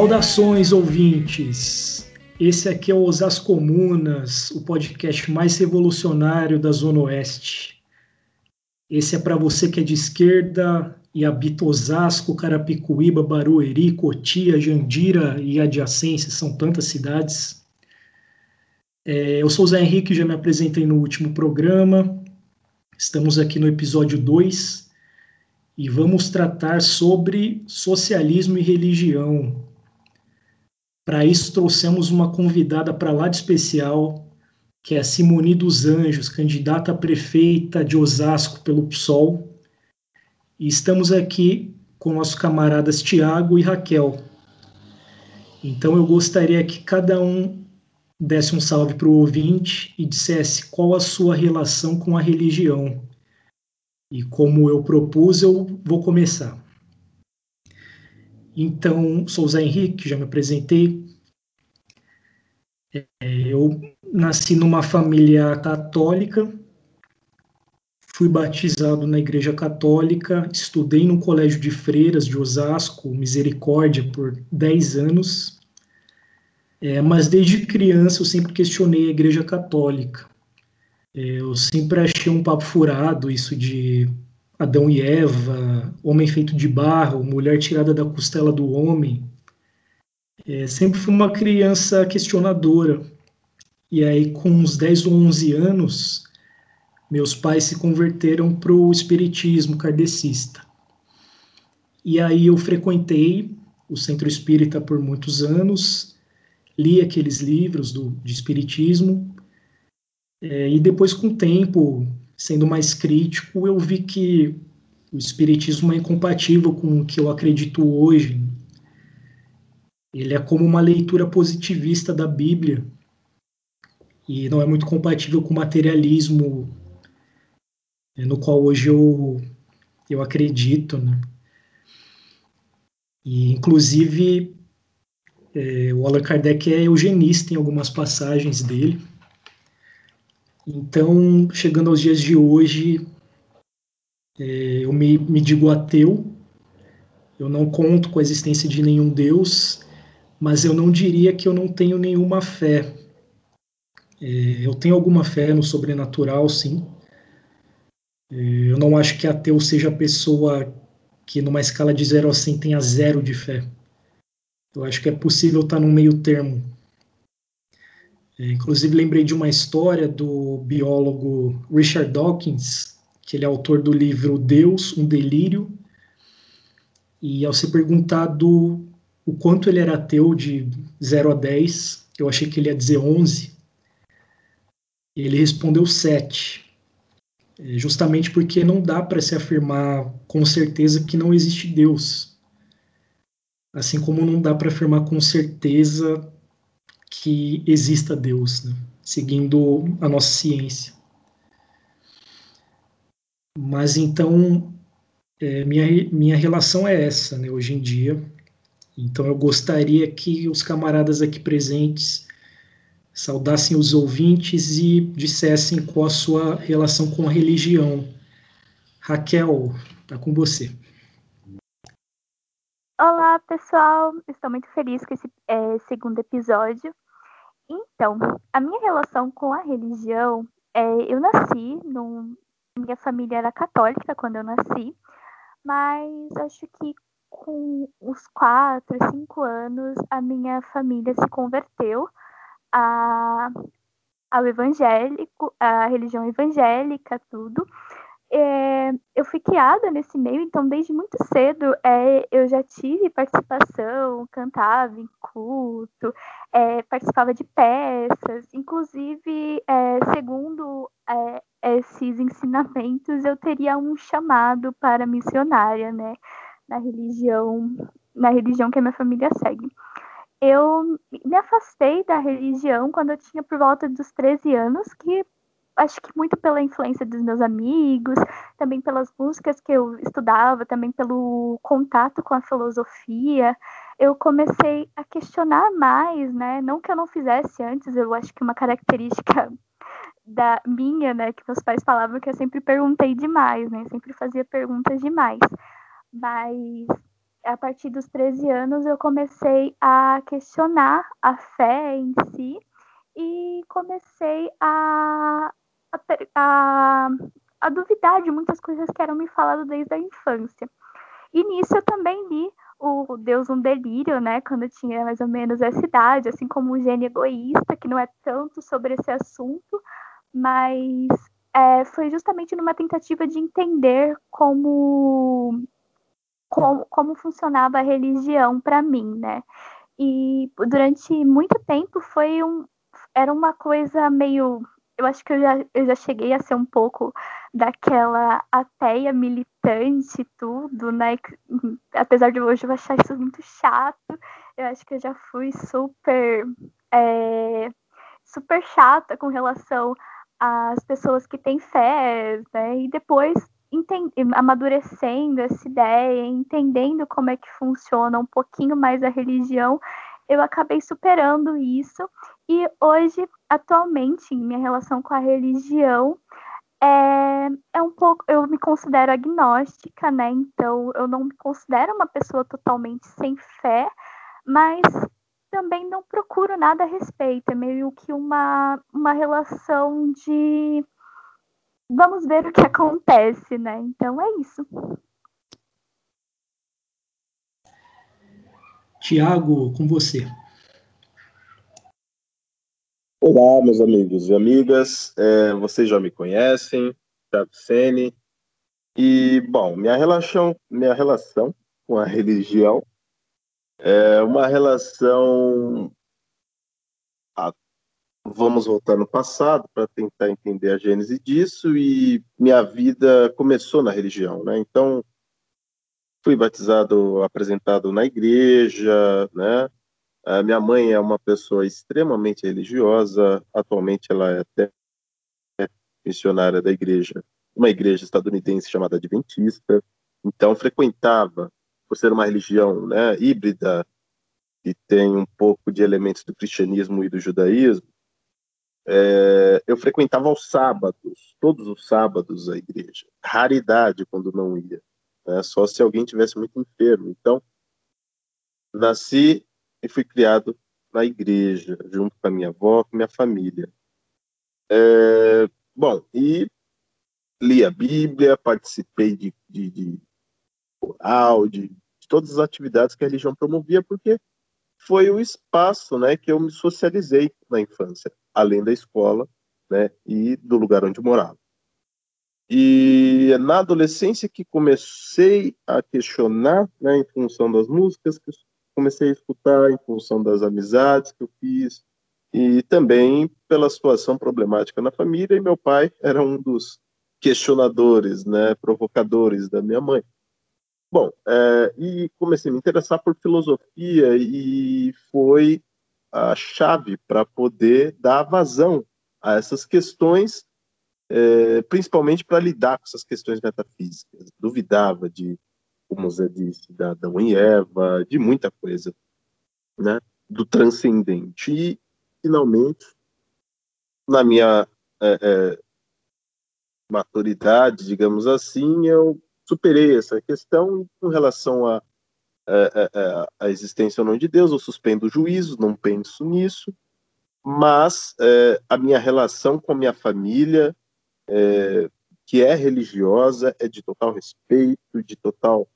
Saudações, ouvintes! Esse aqui é o Osas Comunas, o podcast mais revolucionário da Zona Oeste. Esse é para você que é de esquerda e habita Osasco, Carapicuíba, Barueri, Cotia, Jandira e adjacências, são tantas cidades. É, eu sou o Zé Henrique, já me apresentei no último programa. Estamos aqui no episódio 2 e vamos tratar sobre socialismo e religião. Para isso, trouxemos uma convidada para lá de especial, que é a Simone dos Anjos, candidata a prefeita de Osasco pelo PSOL. E estamos aqui com nossos camaradas Tiago e Raquel. Então, eu gostaria que cada um desse um salve para o ouvinte e dissesse qual a sua relação com a religião. E como eu propus, eu vou começar. Então, sou Zé Henrique, já me apresentei. É, eu nasci numa família católica, fui batizado na Igreja Católica, estudei no Colégio de Freiras de Osasco, Misericórdia, por 10 anos é, mas desde criança eu sempre questionei a Igreja Católica. É, eu sempre achei um papo furado isso de Adão e Eva, homem feito de barro, mulher tirada da costela do homem. É, sempre fui uma criança questionadora. E aí, com uns 10 ou 11 anos, meus pais se converteram para o espiritismo kardecista. E aí eu frequentei o centro espírita por muitos anos li aqueles livros do, de espiritismo, é, e depois, com o tempo, sendo mais crítico, eu vi que o espiritismo é incompatível com o que eu acredito hoje. Ele é como uma leitura positivista da Bíblia e não é muito compatível com o materialismo é, no qual hoje eu, eu acredito. Né? E, inclusive, é, o Allan Kardec é eugenista em algumas passagens dele. Então, chegando aos dias de hoje, é, eu me, me digo ateu, eu não conto com a existência de nenhum Deus, mas eu não diria que eu não tenho nenhuma fé. É, eu tenho alguma fé no sobrenatural, sim. É, eu não acho que ateu seja a pessoa que, numa escala de 0 a 100, tenha zero de fé. Eu acho que é possível estar no meio termo. É, inclusive, lembrei de uma história do biólogo Richard Dawkins, que ele é autor do livro Deus, um Delírio. E ao ser perguntado o quanto ele era ateu de 0 a 10, eu achei que ele ia dizer 11, ele respondeu 7. É, justamente porque não dá para se afirmar com certeza que não existe Deus. Assim como não dá para afirmar com certeza que exista Deus, né? seguindo a nossa ciência. Mas então, é, minha, minha relação é essa, né, hoje em dia. Então, eu gostaria que os camaradas aqui presentes saudassem os ouvintes e dissessem qual a sua relação com a religião. Raquel, está com você. Olá, pessoal! Estou muito feliz com esse é, segundo episódio. Então, a minha relação com a religião, é, eu nasci, num, minha família era católica quando eu nasci, mas acho que com os quatro, cinco anos, a minha família se converteu a, ao evangélico, à religião evangélica, tudo. É, fui criada nesse meio, então desde muito cedo é, eu já tive participação, cantava em culto, é, participava de peças, inclusive, é, segundo é, esses ensinamentos, eu teria um chamado para missionária, né, na religião, na religião que a minha família segue. Eu me afastei da religião quando eu tinha por volta dos 13 anos, que acho que muito pela influência dos meus amigos, também pelas músicas que eu estudava, também pelo contato com a filosofia, eu comecei a questionar mais, né? Não que eu não fizesse antes, eu acho que uma característica da minha, né, que meus pais falavam que eu sempre perguntei demais, né? Sempre fazia perguntas demais. Mas a partir dos 13 anos, eu comecei a questionar a fé em si e comecei a, a, a, a duvidar de muitas coisas que eram me faladas desde a infância. E nisso eu também li o Deus um Delírio, né, quando eu tinha mais ou menos essa idade, assim como o Gênio Egoísta, que não é tanto sobre esse assunto, mas é, foi justamente numa tentativa de entender como, como, como funcionava a religião para mim, né? E durante muito tempo foi um, era uma coisa meio. Eu acho que eu já, eu já cheguei a ser um pouco daquela ateia militante tudo, né? Apesar de hoje eu achar isso muito chato, eu acho que eu já fui super. É, super chata com relação as pessoas que têm fé, né? E depois amadurecendo essa ideia, entendendo como é que funciona um pouquinho mais a religião, eu acabei superando isso e hoje, atualmente, minha relação com a religião é, é um pouco, eu me considero agnóstica, né? Então eu não me considero uma pessoa totalmente sem fé, mas também não procuro nada a respeito, é meio que uma, uma relação de vamos ver o que acontece, né? Então é isso. Tiago, com você. Olá, meus amigos e amigas. É, vocês já me conhecem, Tiago Sene. E, bom, minha relação, minha relação com a religião é uma relação. Vamos voltar no passado para tentar entender a gênese disso. E minha vida começou na religião, né? Então, fui batizado, apresentado na igreja, né? A minha mãe é uma pessoa extremamente religiosa, atualmente ela é até missionária da igreja, uma igreja estadunidense chamada Adventista. Então frequentava por ser uma religião né, híbrida e tem um pouco de elementos do cristianismo e do judaísmo, é, eu frequentava aos sábados, todos os sábados a igreja. Raridade quando não ia, né, só se alguém tivesse muito enfermo. Então, nasci e fui criado na igreja, junto com a minha avó, com minha família. É, bom, e li a Bíblia, participei de, de, de de, de todas as atividades que a religião promovia, porque foi o espaço né, que eu me socializei na infância, além da escola né, e do lugar onde morava. E na adolescência que comecei a questionar, né, em função das músicas comecei a escutar, em função das amizades que eu fiz, e também pela situação problemática na família, e meu pai era um dos questionadores, né, provocadores da minha mãe. Bom, é, e comecei a me interessar por filosofia e foi a chave para poder dar vazão a essas questões, é, principalmente para lidar com essas questões metafísicas. Duvidava de, como Zé disse, da Adão e Eva, de muita coisa, né, do transcendente. E, finalmente, na minha é, é maturidade, digamos assim, eu superei essa questão com relação à a, a, a, existência ou não de Deus, eu suspendo o juízo, não penso nisso, mas é, a minha relação com a minha família, é, que é religiosa, é de total respeito, de total,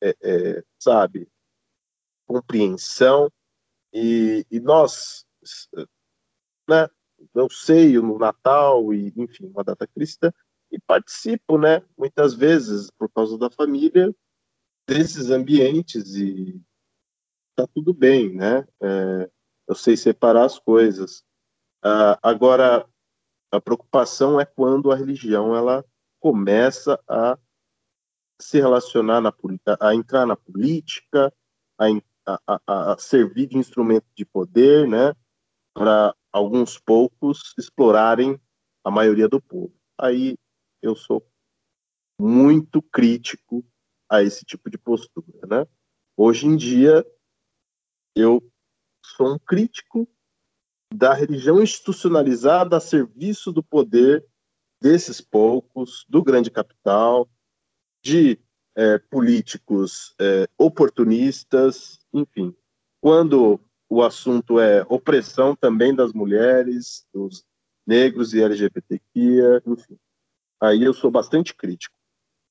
é, é sabe, compreensão, e, e nós, né, eu sei no Natal e, enfim, uma data cristã, e participo, né, muitas vezes, por causa da família, desses ambientes e tá tudo bem, né? É, eu sei separar as coisas. Ah, agora, a preocupação é quando a religião ela começa a se relacionar na a entrar na política, a, a, a servir de instrumento de poder, né? Para alguns poucos explorarem a maioria do povo. Aí eu sou muito crítico a esse tipo de postura, né? Hoje em dia eu sou um crítico da religião institucionalizada a serviço do poder desses poucos, do grande capital, de é, políticos é, oportunistas, enfim. Quando o assunto é opressão também das mulheres, dos negros e LGBTQIA, enfim. Aí eu sou bastante crítico.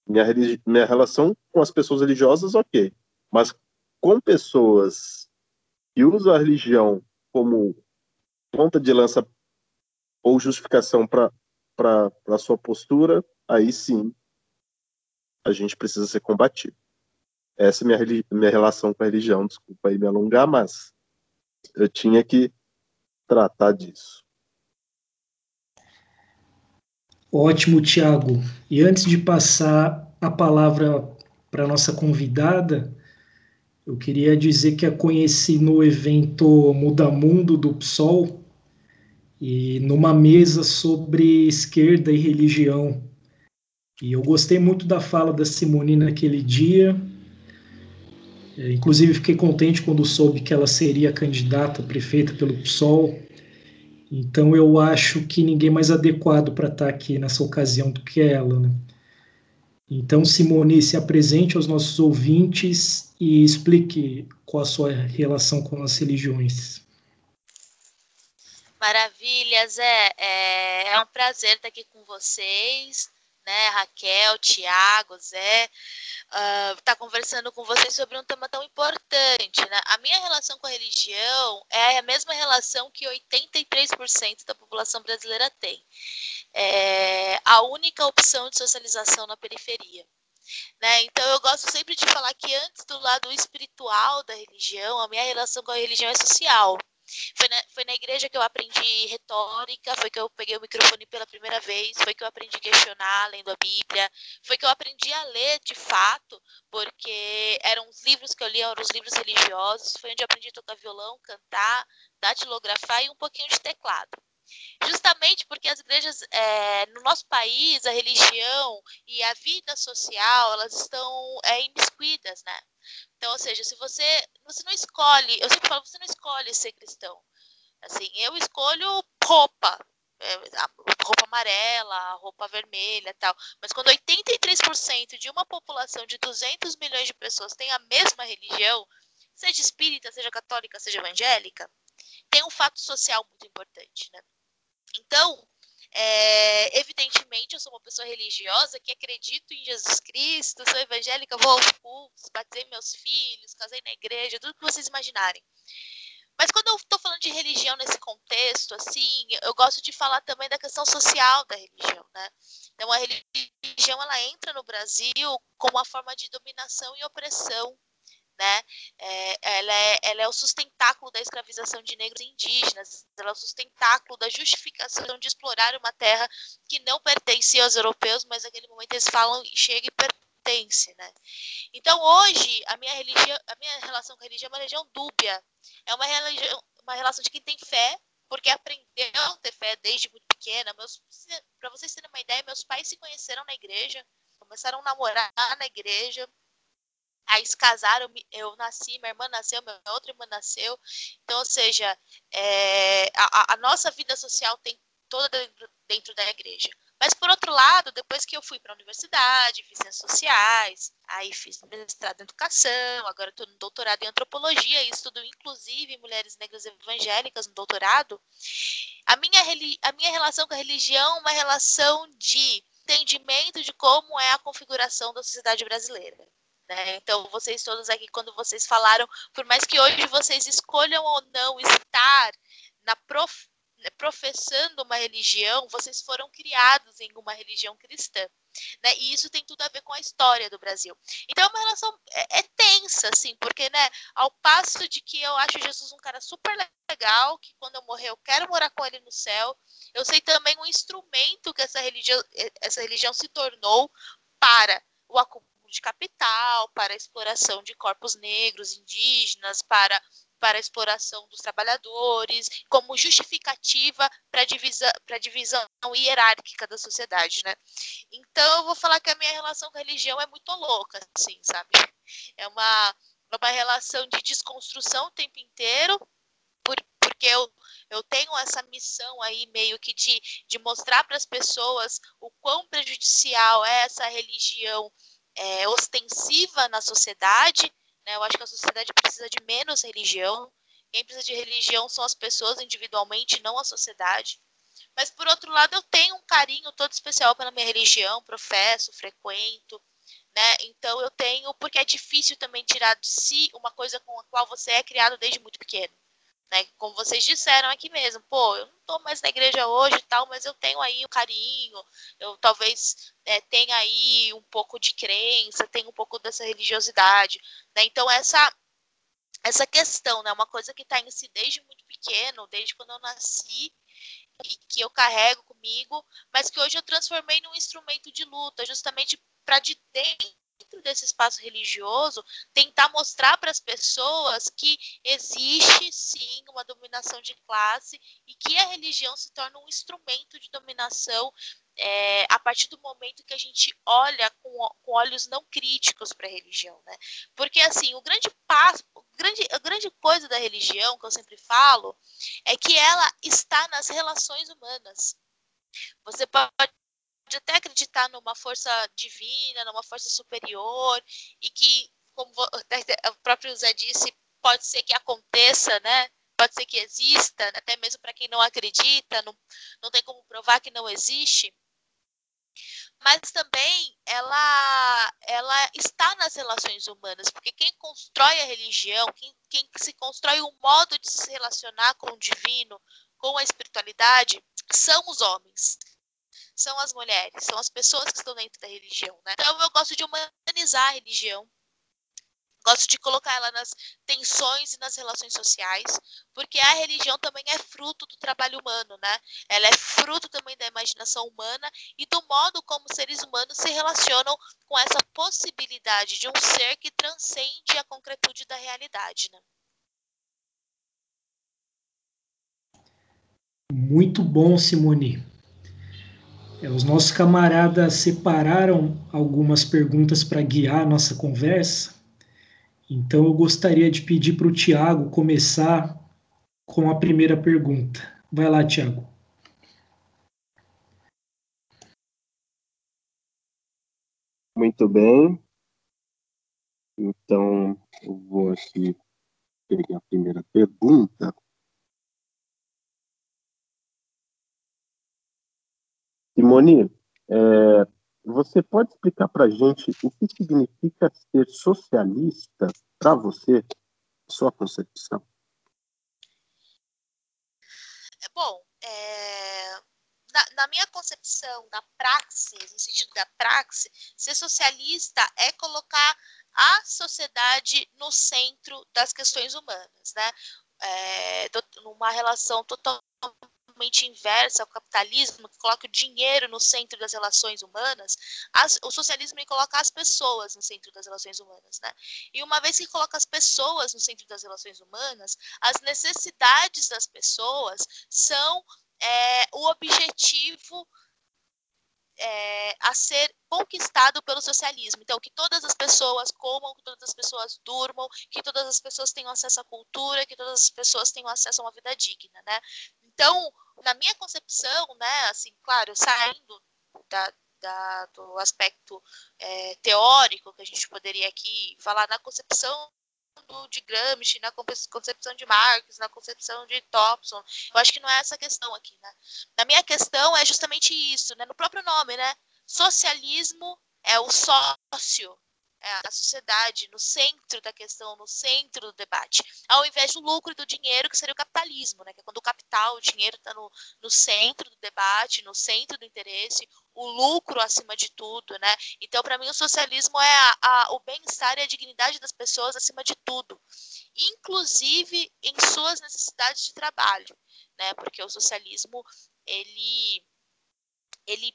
Minha, minha relação com as pessoas religiosas, ok. Mas com pessoas que usam a religião como ponta de lança ou justificação para a sua postura, aí sim a gente precisa ser combatido. Essa é minha, minha relação com a religião. Desculpa aí me alongar, mas eu tinha que tratar disso. Ótimo, Tiago. E antes de passar a palavra para nossa convidada, eu queria dizer que a conheci no evento Muda Mundo do PSOL e numa mesa sobre esquerda e religião. E eu gostei muito da fala da Simone naquele dia. É, inclusive, fiquei contente quando soube que ela seria candidata prefeita pelo PSOL. Então eu acho que ninguém mais adequado para estar tá aqui nessa ocasião do que ela. Né? Então, Simone, se apresente aos nossos ouvintes e explique qual a sua relação com as religiões. Maravilha, Zé. É, é um prazer estar aqui com vocês, né? Raquel, Tiago, Zé estar uh, tá conversando com vocês sobre um tema tão importante. Né? A minha relação com a religião é a mesma relação que 83% da população brasileira tem. É a única opção de socialização na periferia. Né? Então eu gosto sempre de falar que antes do lado espiritual da religião, a minha relação com a religião é social. Foi na, foi na igreja que eu aprendi retórica, foi que eu peguei o microfone pela primeira vez, foi que eu aprendi a questionar lendo a Bíblia, foi que eu aprendi a ler de fato, porque eram os livros que eu lia, eram os livros religiosos, foi onde eu aprendi a tocar violão, cantar, datilografar e um pouquinho de teclado justamente porque as igrejas é, no nosso país a religião e a vida social elas estão é, imiscuídas né então, ou seja, se você você não escolhe, eu sempre falo, você não escolhe ser cristão. Assim, eu escolho roupa, é, roupa amarela, roupa vermelha, tal. Mas quando 83% de uma população de 200 milhões de pessoas tem a mesma religião, seja espírita, seja católica, seja evangélica, tem um fato social muito importante, né? Então, é, evidentemente, eu sou uma pessoa religiosa que acredito em Jesus Cristo, sou evangélica, vou aos cultos, batizei meus filhos, casei na igreja, tudo que vocês imaginarem. Mas quando eu estou falando de religião nesse contexto, assim, eu gosto de falar também da questão social da religião, né? Então, a religião ela entra no Brasil como uma forma de dominação e opressão né? É, ela, é, ela é o sustentáculo da escravização de negros e indígenas, ela é o sustentáculo da justificação de explorar uma terra que não pertencia aos europeus, mas naquele momento eles falam chega e pertence, né? Então hoje a minha religião, a minha relação com a religião é uma religião dúbia, é uma religião, uma relação de quem tem fé, porque aprendeu a ter fé desde muito pequena. Para vocês terem uma ideia, meus pais se conheceram na igreja, começaram a namorar na igreja aí se casaram, eu nasci, minha irmã nasceu, minha outra irmã nasceu. Então, ou seja, é, a, a, nossa vida social tem toda dentro, dentro da igreja. Mas, por outro lado, depois que eu fui para a universidade, fiz ciências sociais, aí fiz mestrado em educação, agora estou no doutorado em antropologia e estudo, inclusive, mulheres negras evangélicas no doutorado, a minha, a minha relação com a religião é uma relação de entendimento de como é a configuração da sociedade brasileira. Né? Então, vocês todos aqui, quando vocês falaram, por mais que hoje vocês escolham ou não estar na prof... professando uma religião, vocês foram criados em uma religião cristã. Né? E isso tem tudo a ver com a história do Brasil. Então é uma relação é, é, tensa, assim, porque, né, ao passo de que eu acho Jesus um cara super legal, que quando eu morrer eu quero morar com ele no céu, eu sei também o instrumento que essa religião, essa religião se tornou para o acúmulo de capital, para a exploração de corpos negros, indígenas, para, para a exploração dos trabalhadores, como justificativa para divisão, a divisão hierárquica da sociedade, né? Então, eu vou falar que a minha relação com a religião é muito louca, assim, sabe? É uma, uma relação de desconstrução o tempo inteiro, por, porque eu, eu tenho essa missão aí meio que de, de mostrar para as pessoas o quão prejudicial é essa religião é, ostensiva na sociedade. Né? Eu acho que a sociedade precisa de menos religião. Quem precisa de religião são as pessoas individualmente, não a sociedade. Mas, por outro lado, eu tenho um carinho todo especial pela minha religião, professo, frequento. Né? Então, eu tenho, porque é difícil também tirar de si uma coisa com a qual você é criado desde muito pequeno. Né? Como vocês disseram aqui mesmo, pô, eu não estou mais na igreja hoje e tal, mas eu tenho aí o carinho, eu talvez é, tenha aí um pouco de crença, tenha um pouco dessa religiosidade, né? Então essa essa questão, né, uma coisa que está em si desde muito pequeno, desde quando eu nasci, e que eu carrego comigo, mas que hoje eu transformei num instrumento de luta, justamente para de dentro dentro desse espaço religioso, tentar mostrar para as pessoas que existe sim uma dominação de classe e que a religião se torna um instrumento de dominação é, a partir do momento que a gente olha com, com olhos não críticos para a religião, né? Porque assim, o grande passo, grande, a grande coisa da religião que eu sempre falo é que ela está nas relações humanas. Você pode pode até acreditar numa força divina, numa força superior, e que, como o próprio Zé disse, pode ser que aconteça, né? Pode ser que exista, até mesmo para quem não acredita, não, não tem como provar que não existe. Mas também ela, ela está nas relações humanas, porque quem constrói a religião, quem, quem se constrói um modo de se relacionar com o divino, com a espiritualidade, são os homens são as mulheres, são as pessoas que estão dentro da religião, né? Então eu gosto de humanizar a religião, gosto de colocar ela nas tensões e nas relações sociais, porque a religião também é fruto do trabalho humano, né? Ela é fruto também da imaginação humana e do modo como seres humanos se relacionam com essa possibilidade de um ser que transcende a concretude da realidade, né? Muito bom, Simone. É, os nossos camaradas separaram algumas perguntas para guiar a nossa conversa. Então, eu gostaria de pedir para o Tiago começar com a primeira pergunta. Vai lá, Tiago. Muito bem. Então, eu vou aqui pegar a primeira pergunta. Simone, é, você pode explicar para a gente o que significa ser socialista para você, sua concepção? É bom, é, na, na, minha concepção da praxis, no sentido da praxis, ser socialista é colocar a sociedade no centro das questões humanas, né? É, numa relação totalmente totalmente inversa ao capitalismo, que coloca o dinheiro no centro das relações humanas, as, o socialismo coloca as pessoas no centro das relações humanas. Né? E uma vez que coloca as pessoas no centro das relações humanas, as necessidades das pessoas são é, o objetivo é, a ser conquistado pelo socialismo. Então, que todas as pessoas comam, que todas as pessoas durmam, que todas as pessoas tenham acesso à cultura, que todas as pessoas tenham acesso a uma vida digna, né? Então, na minha concepção, né, assim, claro, saindo da, da, do aspecto é, teórico que a gente poderia aqui falar na concepção do, de Gramsci, na concepção de Marx, na concepção de Thompson. Eu acho que não é essa a questão aqui, né? Na minha questão é justamente isso, né? No próprio nome, né? Socialismo é o sócio, a sociedade no centro da questão, no centro do debate, ao invés do lucro e do dinheiro, que seria o capitalismo, né? que é quando o capital, o dinheiro está no, no centro do debate, no centro do interesse, o lucro acima de tudo. Né? Então, para mim, o socialismo é a, a, o bem-estar e a dignidade das pessoas acima de tudo, inclusive em suas necessidades de trabalho, né? porque o socialismo ele, ele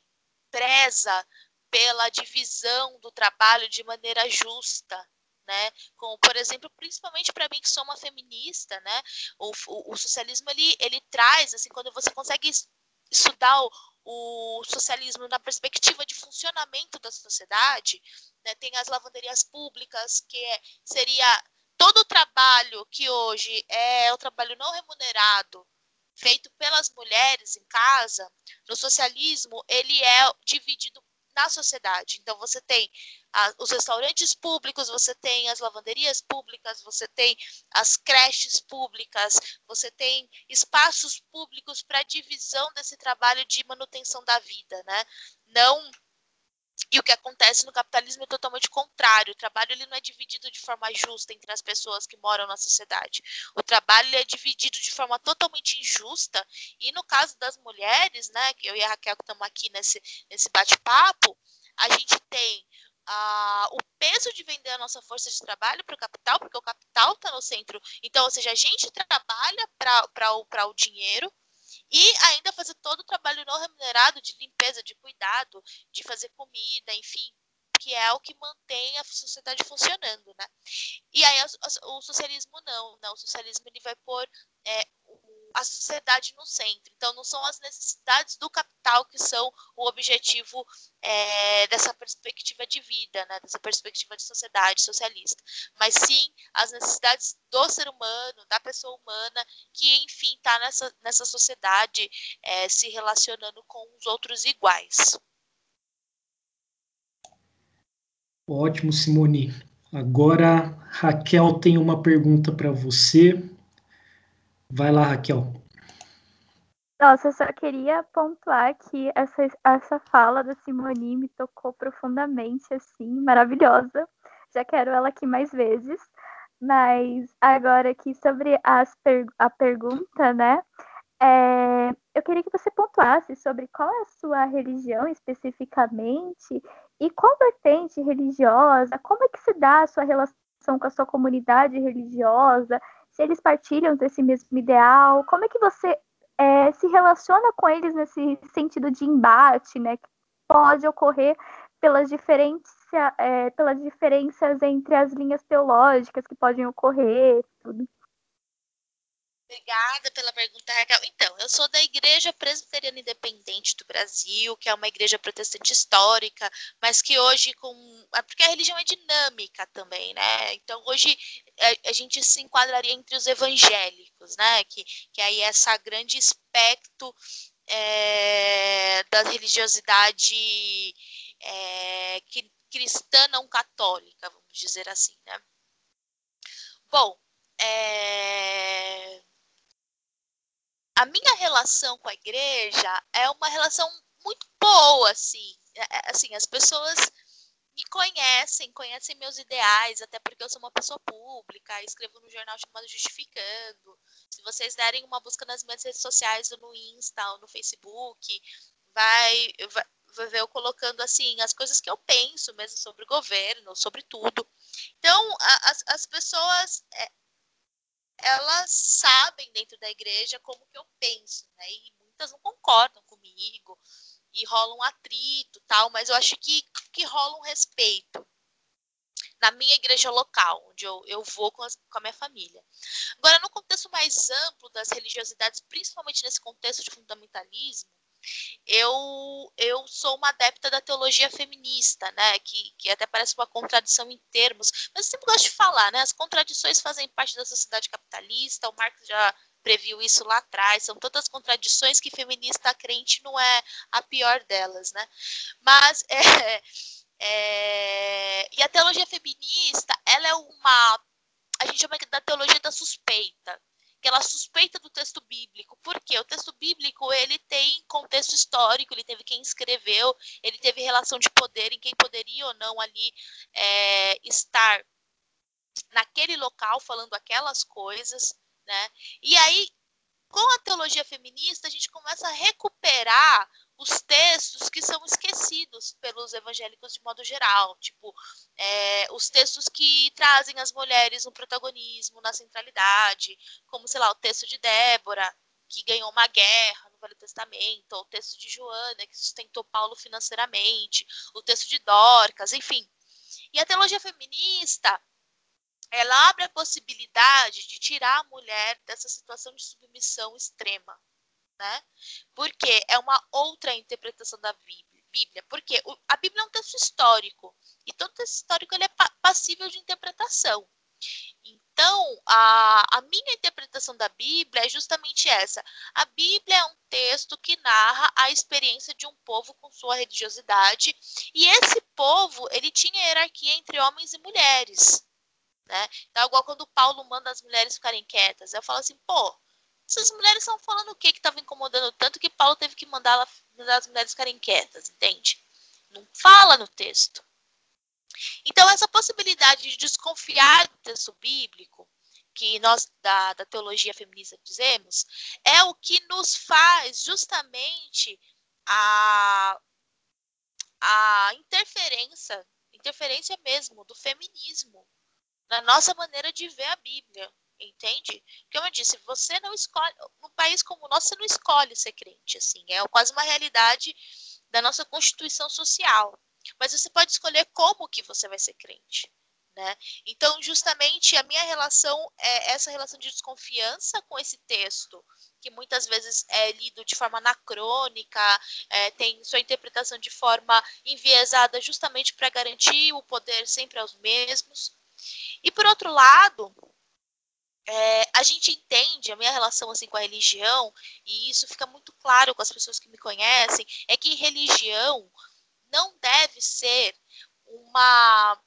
preza pela divisão do trabalho de maneira justa, né? Como, por exemplo, principalmente para mim que sou uma feminista, né? O, o, o, socialismo ele, ele traz assim quando você consegue estudar o, o socialismo na perspectiva de funcionamento da sociedade, né? Tem as lavanderias públicas que é, seria todo o trabalho que hoje é o trabalho não remunerado feito pelas mulheres em casa, no socialismo ele é dividido na sociedade. Então, você tem a, os restaurantes públicos, você tem as lavanderias públicas, você tem as creches públicas, você tem espaços públicos para divisão desse trabalho de manutenção da vida, né? Não e o que acontece no capitalismo é totalmente contrário. O trabalho ele não é dividido de forma justa entre as pessoas que moram na sociedade. O trabalho é dividido de forma totalmente injusta. E no caso das mulheres, né, eu e a Raquel que estamos aqui nesse, nesse bate-papo, a gente tem ah, o peso de vender a nossa força de trabalho para o capital, porque o capital está no centro. Então, ou seja, a gente trabalha para o dinheiro e ainda fazer todo o trabalho não remunerado de limpeza, de cuidado, de fazer comida, enfim, que é o que mantém a sociedade funcionando, né? E aí o, socialismo não, né? O socialismo ele vai pôr é, a sociedade no centro. Então, não são as necessidades do capital que são o objetivo é, dessa perspectiva de vida, né, dessa perspectiva de sociedade socialista, mas sim as necessidades do ser humano, da pessoa humana, que, enfim, está nessa, nessa sociedade é, se relacionando com os outros iguais. Ótimo, Simone. Agora, Raquel tem uma pergunta para você. Vai lá, Raquel. Nossa, eu só queria pontuar que essa, essa fala da Simone me tocou profundamente, assim, maravilhosa. Já quero ela aqui mais vezes. Mas agora aqui sobre as per a pergunta, né? É, eu queria que você pontuasse sobre qual é a sua religião especificamente e qual vertente religiosa, como é que se dá a sua relação com a sua comunidade religiosa se eles partilham desse mesmo ideal, como é que você é, se relaciona com eles nesse sentido de embate, né, que pode ocorrer pelas, diferentes, é, pelas diferenças entre as linhas teológicas que podem ocorrer, tudo. Obrigada pela pergunta, Raquel. Então, eu sou da Igreja Presbiteriana Independente do Brasil, que é uma igreja protestante histórica, mas que hoje com. É porque a religião é dinâmica também, né? Então, hoje a, gente se enquadraria entre os evangélicos, né? Que, que aí é essa grande espectro é, da religiosidade é, que, cristã não católica, vamos dizer assim, né? Bom, é a minha relação com a igreja é uma relação muito boa, assim. É, é, assim, as pessoas me conhecem, conhecem meus ideais, até porque eu sou uma pessoa pública, escrevo no jornal chamado Justificando. Se vocês derem uma busca nas minhas redes sociais, ou no Insta, ou no Facebook, vai, vai, vai ver eu colocando assim as coisas que eu penso mesmo sobre o governo, sobre tudo. Então, a, as, as pessoas é, elas sabem dentro da igreja como que eu penso, né? E muitas não concordam comigo e rola um atrito, tal, mas eu acho que, que rola um respeito na minha igreja local, onde eu, eu vou com, as, com a minha família. Agora, no contexto mais amplo das religiosidades, principalmente nesse contexto de fundamentalismo, eu, eu sou uma adepta da teologia feminista, né? Que, que até parece uma contradição em termos, mas eu sempre gosto de falar, né? As contradições fazem parte da sociedade capitalista, o Marx já previu isso lá atrás, são todas contradições que feminista crente não é a pior delas, né? Mas é, é, e a teologia feminista, ela é uma a gente chama da teologia da suspeita, que ela suspeita do texto bíblico. Por quê? O texto bíblico, ele tem contexto histórico, ele teve quem escreveu, ele teve relação de poder em quem poderia ou não ali é, estar naquele local falando aquelas coisas, né? E aí, com a teologia feminista, a gente começa a recuperar os textos que são esquecidos pelos evangélicos de modo geral, tipo é, os textos que trazem as mulheres no protagonismo, na centralidade, como sei lá o texto de Débora que ganhou uma guerra no Velho Testamento, ou o texto de Joana que sustentou Paulo financeiramente, o texto de Dorcas, enfim. E a teologia feminista ela abre a possibilidade de tirar a mulher dessa situação de submissão extrema, né? Porque é uma outra interpretação da Bíblia. Porque a Bíblia é um texto histórico e todo texto histórico ele é passível de interpretação. Então, a, a minha interpretação da Bíblia é justamente essa. A Bíblia é um texto que narra a experiência de um povo com sua religiosidade, e esse povo, ele tinha hierarquia entre homens e mulheres. Né? Então, igual quando Paulo manda as mulheres ficarem quietas, eu falo assim, pô, essas mulheres estão falando o que que estava incomodando tanto que Paulo teve que mandar, mandar as mulheres ficarem quietas, entende? Não fala no texto. Então, essa possibilidade de desconfiar do texto bíblico, que nós da, da teologia feminista dizemos, é o que nos faz justamente a, a interferência, interferência mesmo do feminismo na nossa maneira de ver a Bíblia, entende? Como eu disse, você não escolhe, num país como o nosso, você não escolhe ser crente, assim, é quase uma realidade da nossa constituição social mas você pode escolher como que você vai ser crente. Né? Então, justamente, a minha relação é essa relação de desconfiança com esse texto, que muitas vezes é lido de forma anacrônica, é, tem sua interpretação de forma enviesada, justamente para garantir o poder sempre aos mesmos. E, por outro lado, é, a gente entende a minha relação assim com a religião, e isso fica muito claro com as pessoas que me conhecem, é que religião não deve ser uma,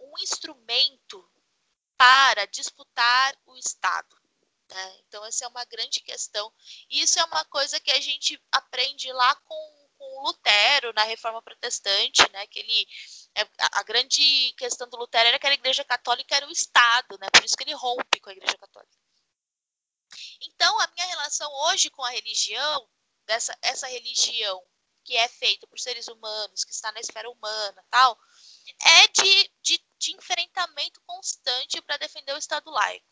um instrumento para disputar o Estado. Né? Então, essa é uma grande questão. E isso é uma coisa que a gente aprende lá com, com Lutero, na Reforma Protestante, né? que ele, é, a grande questão do Lutero era que a Igreja Católica era o Estado, né? por isso que ele rompe com a Igreja Católica. Então, a minha relação hoje com a religião, dessa, essa religião que é feito por seres humanos, que está na esfera humana, tal, é de, de, de enfrentamento constante para defender o Estado laico.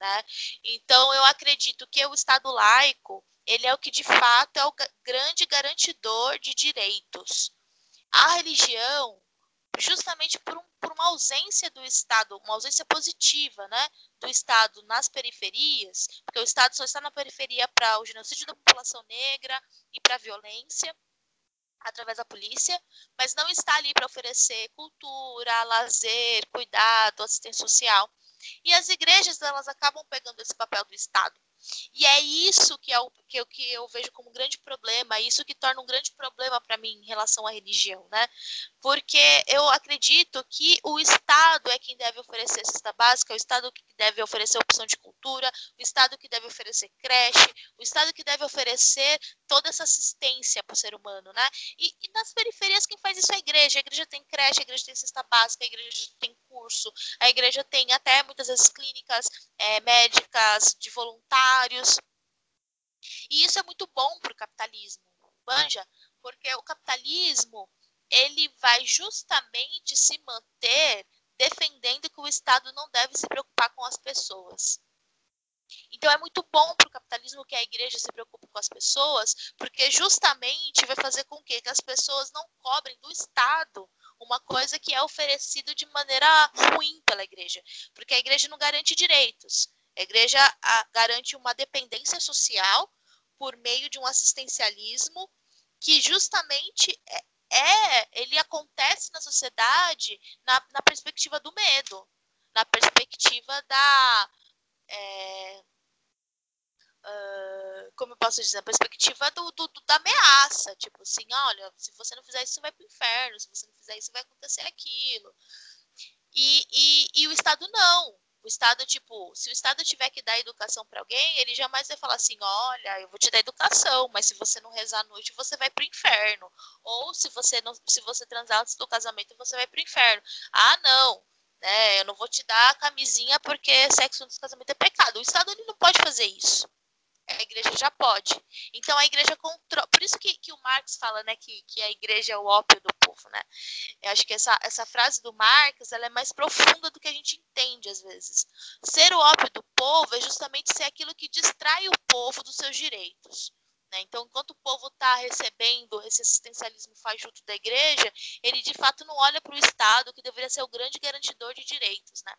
Né? Então, eu acredito que o Estado laico ele é o que de fato é o grande garantidor de direitos. A religião, justamente por, um, por, uma ausência do Estado, uma ausência positiva né, do Estado nas periferias, porque o Estado só está na periferia para o genocídio da população negra e para a violência, através da polícia, mas não está ali para oferecer cultura, lazer, cuidado, assistência social. E as igrejas elas acabam pegando esse papel do Estado. E é isso que, é o, que, eu, que eu vejo como um grande problema, isso que torna um grande problema para mim em relação à religião, né? Porque eu acredito que o Estado é quem deve oferecer cesta básica, o Estado que deve oferecer opção de cultura, o Estado que deve oferecer creche, o Estado que deve oferecer toda essa assistência para o ser humano, né? E, e nas periferias quem faz isso é a igreja. A igreja tem creche, a igreja tem cesta básica, a igreja tem a igreja tem até muitas vezes clínicas é, médicas de voluntários. E isso é muito bom para o capitalismo, manja, porque o capitalismo ele vai justamente se manter defendendo que o Estado não deve se preocupar com as pessoas. Então é muito bom para o capitalismo que a igreja se preocupe com as pessoas, porque justamente vai fazer com que as pessoas não cobrem do Estado uma coisa que é oferecido de maneira ruim pela igreja, porque a igreja não garante direitos. A igreja garante uma dependência social por meio de um assistencialismo que justamente é, é ele acontece na sociedade na, na, perspectiva do medo, na perspectiva da é, como eu posso dizer, na perspectiva do, do, do, da ameaça, tipo assim, olha, se você não fizer isso, você vai pro inferno, se você não fizer isso, vai acontecer aquilo. E, e, e o Estado não. O Estado, tipo, se o Estado tiver que dar educação para alguém, ele jamais vai falar assim: olha, eu vou te dar educação, mas se você não rezar à noite, você vai pro inferno. Ou se você não, se você transar antes do casamento, você vai pro inferno. Ah, não. Né, eu não vou te dar a camisinha porque sexo antes do casamento é pecado. O Estado ele não pode fazer isso a igreja já pode. Então a igreja controla. Por isso que, que o Marx fala né, que, que a igreja é o ópio do povo. Né? Eu acho que essa, essa frase do Marx ela é mais profunda do que a gente entende às vezes. Ser o ópio do povo é justamente ser aquilo que distrai o povo dos seus direitos. Né? Então, enquanto o povo está recebendo esse assistencialismo fajuto da igreja, ele de fato não olha para o Estado, que deveria ser o grande garantidor de direitos. Né?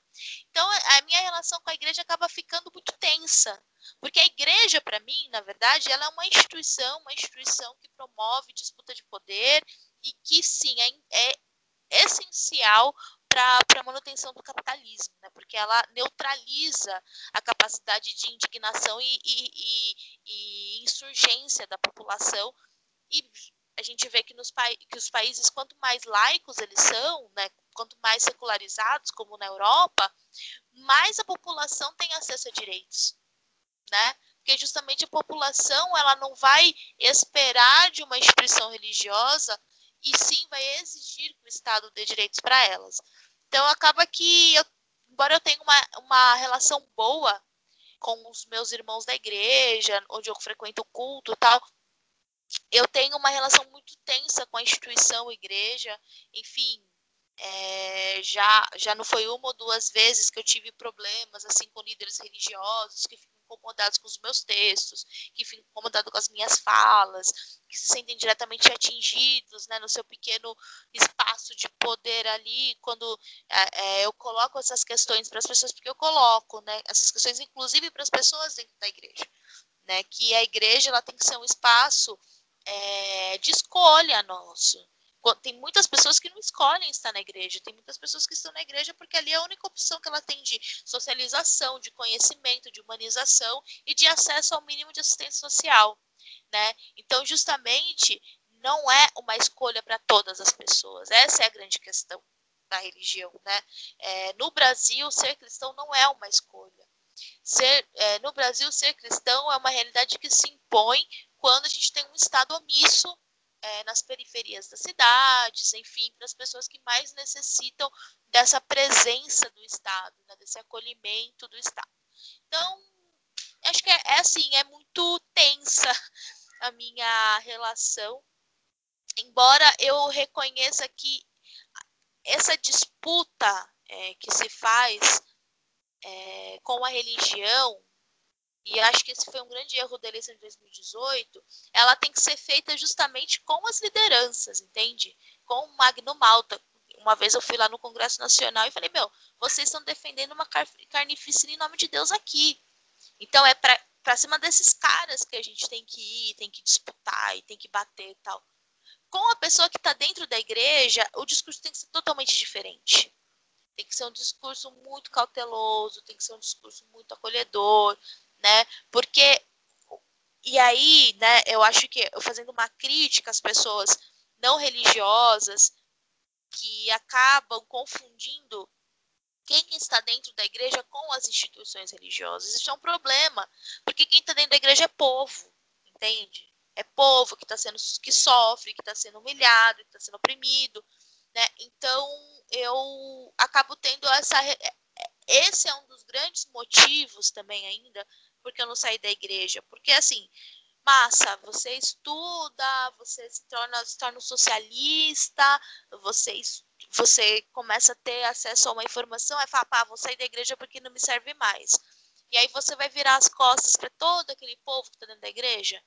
Então, a minha relação com a igreja acaba ficando muito tensa, porque a igreja, para mim, na verdade, ela é uma instituição, uma instituição que promove disputa de poder e que, sim, é, é essencial para a manutenção do capitalismo, né? porque ela neutraliza a capacidade de indignação e, e, e, e insurgência da população. E a gente vê que, nos que os países, quanto mais laicos eles são, né, quanto mais secularizados, como na Europa, mais a população tem acesso a direitos. Né? Porque justamente a população ela não vai esperar de uma instituição religiosa e sim vai exigir que o Estado dê direitos para elas. Então acaba que, eu, embora eu tenha uma, uma relação boa com os meus irmãos da igreja, onde eu frequento o culto e tal, eu tenho uma relação muito tensa com a instituição igreja, enfim, é, já, já não foi uma ou duas vezes que eu tive problemas assim com líderes religiosos que incomodados com os meus textos, que ficam incomodados com as minhas falas, que se sentem diretamente atingidos né, no seu pequeno espaço de poder ali, quando é, eu coloco essas questões para as pessoas, porque eu coloco né, essas questões, inclusive para as pessoas dentro da igreja. Né, que a igreja ela tem que ser um espaço é, de escolha nosso tem muitas pessoas que não escolhem estar na igreja, tem muitas pessoas que estão na igreja porque ali é a única opção que ela tem de socialização, de conhecimento, de humanização e de acesso ao mínimo de assistência social, né? Então, justamente, não é uma escolha para todas as pessoas. Essa é a grande questão da religião, né? É, no Brasil, ser cristão não é uma escolha. Ser, é, no Brasil, ser cristão é uma realidade que se impõe quando a gente tem um Estado omisso é, nas periferias das cidades, enfim, para as pessoas que mais necessitam dessa presença do Estado, né, desse acolhimento do Estado. Então, acho que é, é assim, é muito tensa a minha relação, embora eu reconheça que essa disputa é, que se faz é, com a religião e acho que esse foi um grande erro da eleição de 2018, ela tem que ser feita justamente com as lideranças, entende? Com o Magno Malta. Uma vez eu fui lá no Congresso Nacional e falei, meu, vocês estão defendendo uma carnificina em nome de Deus aqui. Então é para cima desses caras que a gente tem que ir, tem que disputar e tem que bater e tal. Com a pessoa que está dentro da igreja, o discurso tem que ser totalmente diferente. Tem que ser um discurso muito cauteloso, tem que ser um discurso muito acolhedor, né? Porque e aí, né, eu acho que eu fazendo uma crítica às pessoas não religiosas que acabam confundindo quem está dentro da igreja com as instituições religiosas. Isso é um problema, porque quem está dentro da igreja é povo, entende? É povo que está sendo que sofre, que está sendo humilhado, que está sendo oprimido, né? Então eu acabo tendo essa esse é um dos grandes motivos também ainda porque eu não saí da igreja. Porque assim, massa, você estuda, você se torna, se torna um socialista, você, você começa a ter acesso a uma informação, é falar, pá, vou sair da igreja porque não me serve mais. E aí você vai virar as costas para todo aquele povo que está dentro da igreja,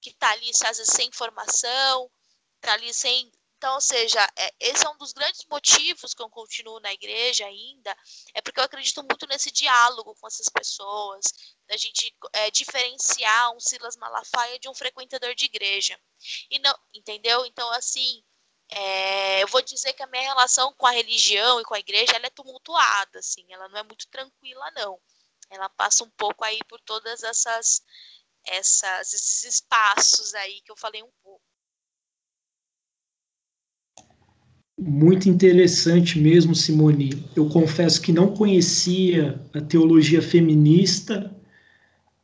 que está ali, às vezes, sem informação, está ali sem então, ou seja, é, esse é um dos grandes motivos que eu continuo na igreja ainda, é porque eu acredito muito nesse diálogo com essas pessoas, da gente é, diferenciar um Silas Malafaia de um frequentador de igreja. E não, entendeu? Então, assim, é, eu vou dizer que a minha relação com a religião e com a igreja ela é tumultuada, assim, ela não é muito tranquila, não. Ela passa um pouco aí por todas essas, essas esses espaços aí que eu falei um pouco. Muito interessante mesmo, Simone. Eu confesso que não conhecia a teologia feminista,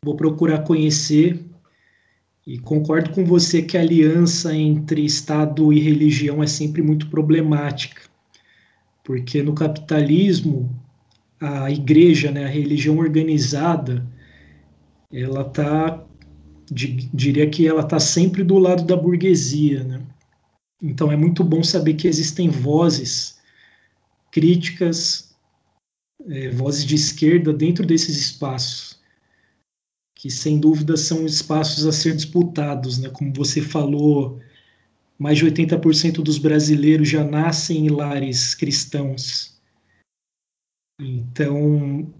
vou procurar conhecer. E concordo com você que a aliança entre Estado e religião é sempre muito problemática, porque no capitalismo, a igreja, né, a religião organizada, ela está, diria que ela está sempre do lado da burguesia, né? Então é muito bom saber que existem vozes críticas, é, vozes de esquerda dentro desses espaços, que sem dúvida são espaços a ser disputados, né? Como você falou, mais de 80% dos brasileiros já nascem em lares cristãos. Então,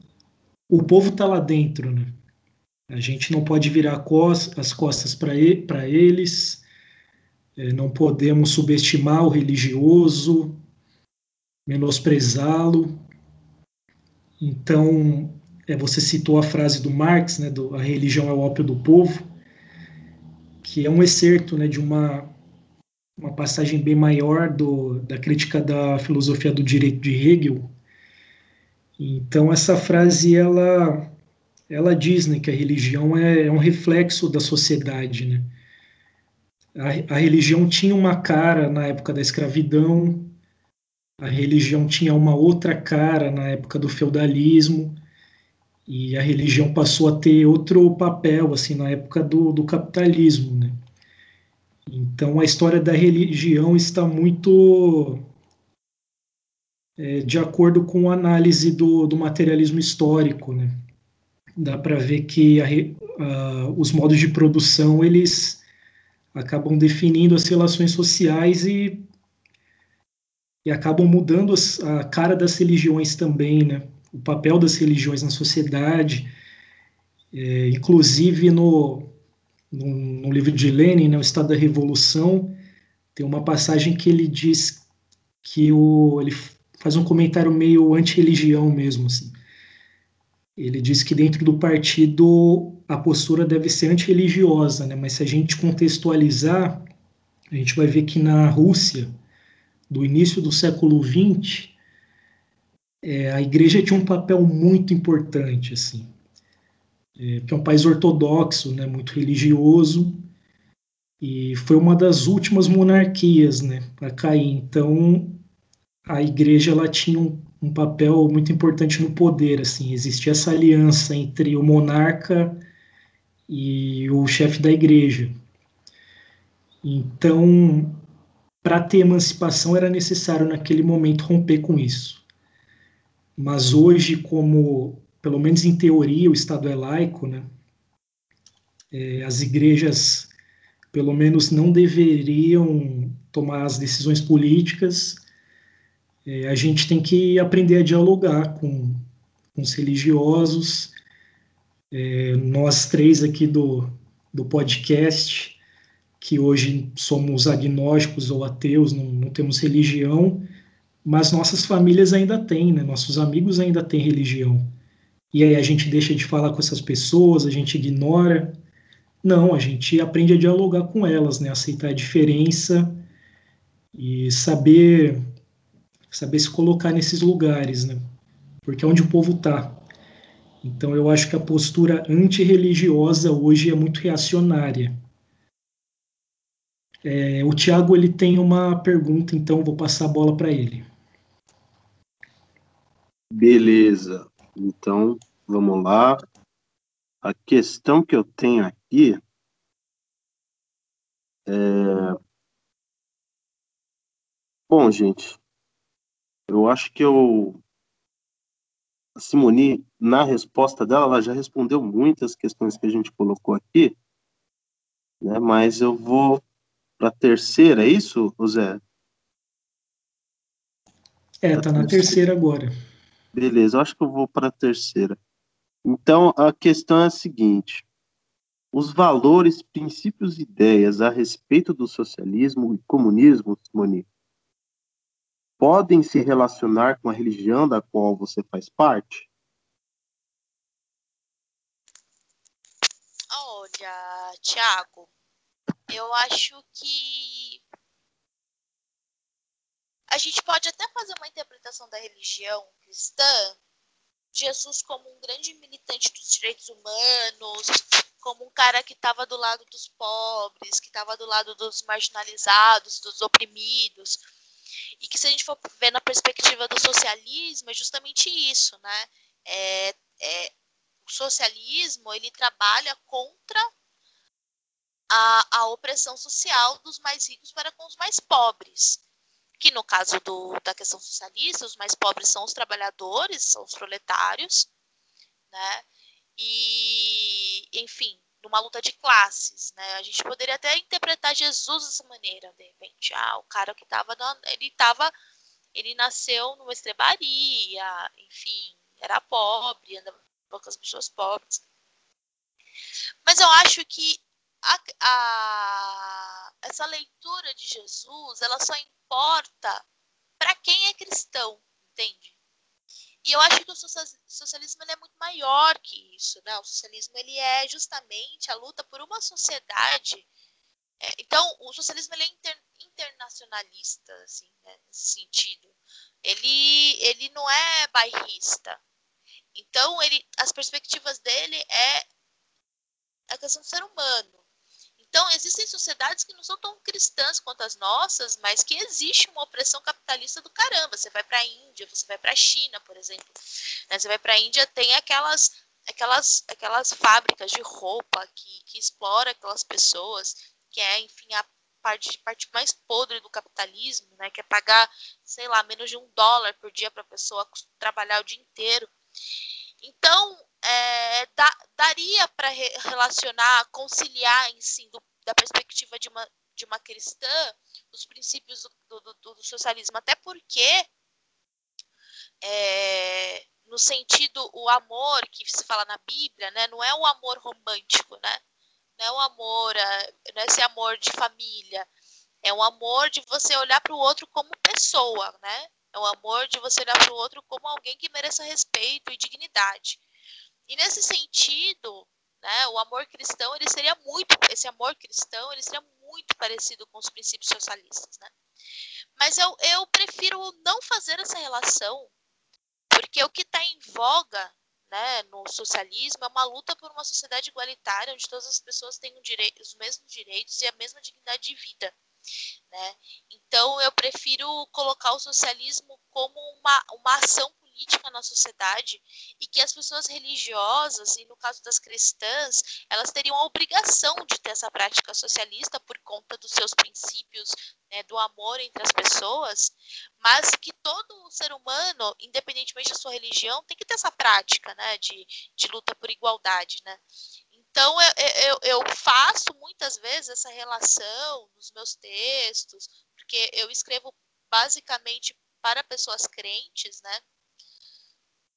o povo está lá dentro, né? A gente não pode virar as costas para eles, não podemos subestimar o religioso, menosprezá-lo. Então, é, você citou a frase do Marx, né, do, a religião é o ópio do povo, que é um excerto né, de uma, uma passagem bem maior do, da crítica da filosofia do direito de Hegel. Então, essa frase, ela, ela diz né, que a religião é, é um reflexo da sociedade, né? A, a, religião tinha uma cara na época da escravidão, a religião tinha uma outra cara na época do feudalismo, e a religião passou a ter outro papel assim na época do, do capitalismo, né? Então a história da religião está muito é, de acordo com a análise do, do materialismo histórico, né? Dá para ver que a, a, os modos de produção eles acabam definindo as relações sociais e, e acabam mudando as, a cara das religiões também, né? o papel das religiões na sociedade, é, inclusive no, no, no, livro de Lenin, né, O Estado da Revolução, tem uma passagem que ele diz que o, ele faz um comentário meio anti-religião mesmo, assim. Ele diz que dentro do partido a postura deve ser anti-religiosa, né, mas se a gente contextualizar, a gente vai ver que na Rússia, do início do século XX, é, a igreja tinha um papel muito importante, assim, é, que é um país ortodoxo, né, muito religioso, e foi uma das últimas monarquias, né, a cair. Então, a igreja ela tinha um, um papel muito importante no poder, assim, existia essa aliança entre o monarca e o chefe da igreja. Então, para ter emancipação era necessário naquele momento romper com isso mas hoje, como, pelo menos em teoria, o Estado é laico, né? É, as igrejas, pelo menos, não deveriam tomar as decisões políticas. É, a gente tem que aprender a dialogar com, com os religiosos. É, nós três aqui do, do podcast, que hoje somos agnósticos ou ateus, não, não temos religião, mas nossas famílias ainda têm, né? Nossos amigos ainda têm religião. E aí a gente deixa de falar com essas pessoas, a gente ignora. Não, a gente aprende a dialogar com elas, né? Aceitar a diferença e saber saber se colocar nesses lugares, né? Porque é onde o povo está. Então eu acho que a postura antirreligiosa hoje é muito reacionária. É, o Tiago ele tem uma pergunta, então vou passar a bola para ele. Beleza. Então, vamos lá. A questão que eu tenho aqui é... Bom, gente, eu acho que eu a Simone, na resposta dela, ela já respondeu muitas questões que a gente colocou aqui, né? Mas eu vou para a terceira, é isso, Zé? É, tá na terceira agora. Beleza, acho que eu vou para a terceira. Então, a questão é a seguinte: os valores, princípios e ideias a respeito do socialismo e comunismo, Simone, podem se relacionar com a religião da qual você faz parte? Olha, Tiago, eu acho que a gente pode até fazer uma interpretação da religião cristã, Jesus como um grande militante dos direitos humanos, como um cara que estava do lado dos pobres, que estava do lado dos marginalizados, dos oprimidos. E que se a gente for ver na perspectiva do socialismo, é justamente isso, né? É, é, o socialismo, ele trabalha contra a, a opressão social dos mais ricos para com os mais pobres que no caso do, da questão socialista, os mais pobres são os trabalhadores, são os proletários, né? E, enfim, numa luta de classes, né? A gente poderia até interpretar Jesus dessa maneira, de repente, ah, o cara que estava, ele estava, ele nasceu numa estrebaria, enfim, era pobre, andava com as pessoas pobres. Mas eu acho que a, a, essa leitura de Jesus, ela só importa para quem é cristão, entende? E eu acho que o socialismo é muito maior que isso, né? O socialismo ele é justamente a luta por uma sociedade. É, então, o socialismo ele é inter, internacionalista, assim, né? nesse sentido. Ele, ele não é bairrista. Então, ele, as perspectivas dele é a questão do ser humano. Então, existem sociedades que não são tão cristãs quanto as nossas, mas que existe uma opressão capitalista do caramba. Você vai para a Índia, você vai para a China, por exemplo. Né? Você vai para a Índia, tem aquelas, aquelas, aquelas fábricas de roupa que, que exploram aquelas pessoas, que é, enfim, a parte, parte mais podre do capitalismo, né? que é pagar, sei lá, menos de um dólar por dia para a pessoa trabalhar o dia inteiro. Então, é, da, daria para re relacionar, conciliar em si, do, da perspectiva de uma, de uma cristã, os princípios do, do, do socialismo, até porque, é, no sentido, o amor que se fala na Bíblia, né, não é o amor romântico, né? Não é o amor, é, não é esse amor de família, é um amor de você olhar para o outro como pessoa, né? É o amor de você olhar para o outro como alguém que mereça respeito e dignidade. E nesse sentido, né, o amor cristão, ele seria muito, esse amor cristão, ele seria muito parecido com os princípios socialistas, né? Mas eu, eu prefiro não fazer essa relação, porque o que está em voga né, no socialismo é uma luta por uma sociedade igualitária, onde todas as pessoas têm um direito, os mesmos direitos e a mesma dignidade de vida. Né? Então, eu prefiro colocar o socialismo como uma, uma ação política na sociedade e que as pessoas religiosas, e no caso das cristãs, elas teriam a obrigação de ter essa prática socialista por conta dos seus princípios né, do amor entre as pessoas, mas que todo ser humano, independentemente da sua religião, tem que ter essa prática né, de, de luta por igualdade. Né? Então, eu, eu, eu, faço muitas vezes essa relação nos meus textos, porque eu escrevo basicamente para pessoas crentes, né?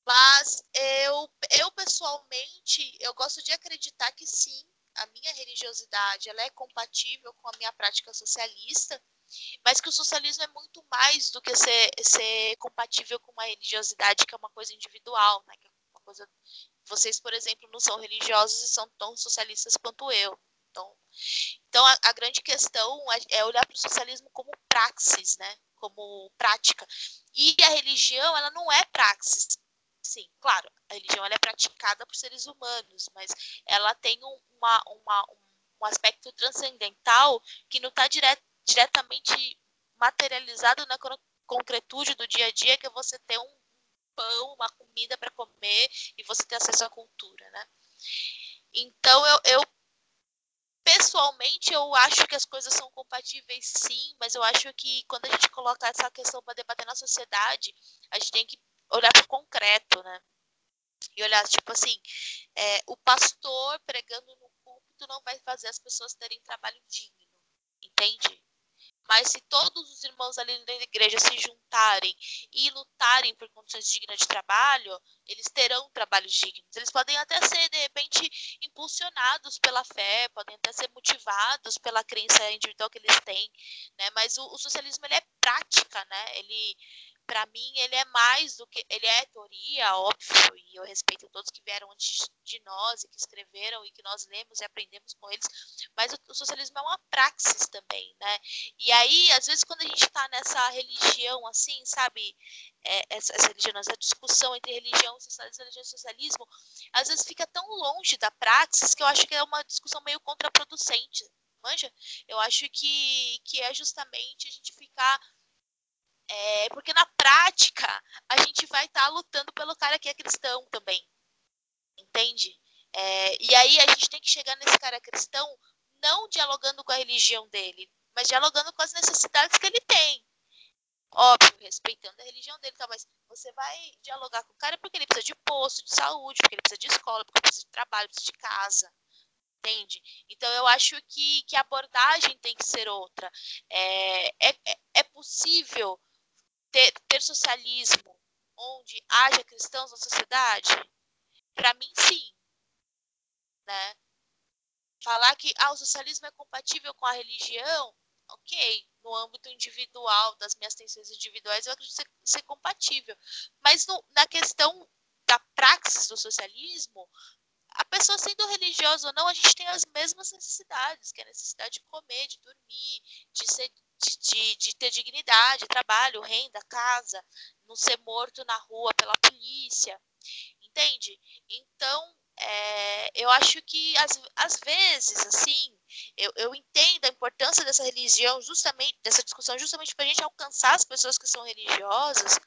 Mas eu, eu pessoalmente, eu gosto de acreditar que sim, a minha religiosidade ela é compatível com a minha prática socialista, mas que o socialismo é muito mais do que ser, ser compatível com uma religiosidade que é uma coisa individual, né? Que é uma coisa... Vocês, por exemplo, não são religiosos e são tão socialistas quanto eu. Então, então a, a grande questão é, é olhar para o socialismo como praxis, né? Como prática. E a religião, ela não é praxis Sim, claro, a religião é praticada por seres humanos, mas ela tem uma, uma, um aspecto transcendental que não está dire, diretamente materializado na concretude do dia a dia, que é você ter um pão, uma comida para comer e você ter acesso à cultura, né? Então, eu, eu pessoalmente eu acho que as coisas são compatíveis sim, mas eu acho que quando a gente coloca essa questão para debater na sociedade, a gente tem que olhar para o concreto, né? E olhar, tipo assim, é, o pastor pregando no púlpito não vai fazer as pessoas terem trabalho digno, entende? Mas se todos os irmãos ali da igreja se juntarem e lutarem por condições dignas de trabalho, eles terão trabalhos dignos. Eles podem até ser, de repente, impulsionados pela fé, podem até ser motivados pela crença individual que eles têm, né? Mas o, o socialismo ele é prática, né? Ele para mim, ele é mais do que. Ele é teoria, óbvio, e eu respeito todos que vieram antes de nós e que escreveram e que nós lemos e aprendemos com eles, mas o, o socialismo é uma praxis também, né? E aí, às vezes, quando a gente está nessa religião, assim, sabe, é, essa, essa, religião, essa discussão entre religião, socialismo, religião e socialismo, às vezes fica tão longe da praxis que eu acho que é uma discussão meio contraproducente, manja? Eu acho que, que é justamente a gente ficar é, porque na prática a gente vai estar tá lutando pelo cara que é cristão também. Entende? É, e aí a gente tem que chegar nesse cara cristão não dialogando com a religião dele, mas dialogando com as necessidades que ele tem. Óbvio, respeitando a religião dele, tá, mas você vai dialogar com o cara porque ele precisa de posto, de saúde, porque ele precisa de escola, porque ele precisa de trabalho, precisa de casa. Entende? Então eu acho que, que a abordagem tem que ser outra. É, é, é possível ter, ter socialismo onde haja cristãos na sociedade? Para mim, sim. Né? Falar que ah, o socialismo é compatível com a religião, ok. No âmbito individual, das minhas tensões individuais, eu acredito ser, ser compatível. Mas no, na questão da praxis do socialismo, a pessoa sendo religiosa ou não, a gente tem as mesmas necessidades, que é a necessidade de comer, de dormir, de, ser, de, de, de ter dignidade, trabalho, renda, casa, não ser morto na rua pela polícia, entende? Então, é, eu acho que às, vezes, assim, eu, eu entendo a importância dessa religião, justamente, dessa discussão, justamente para a gente alcançar as pessoas que são religiosas,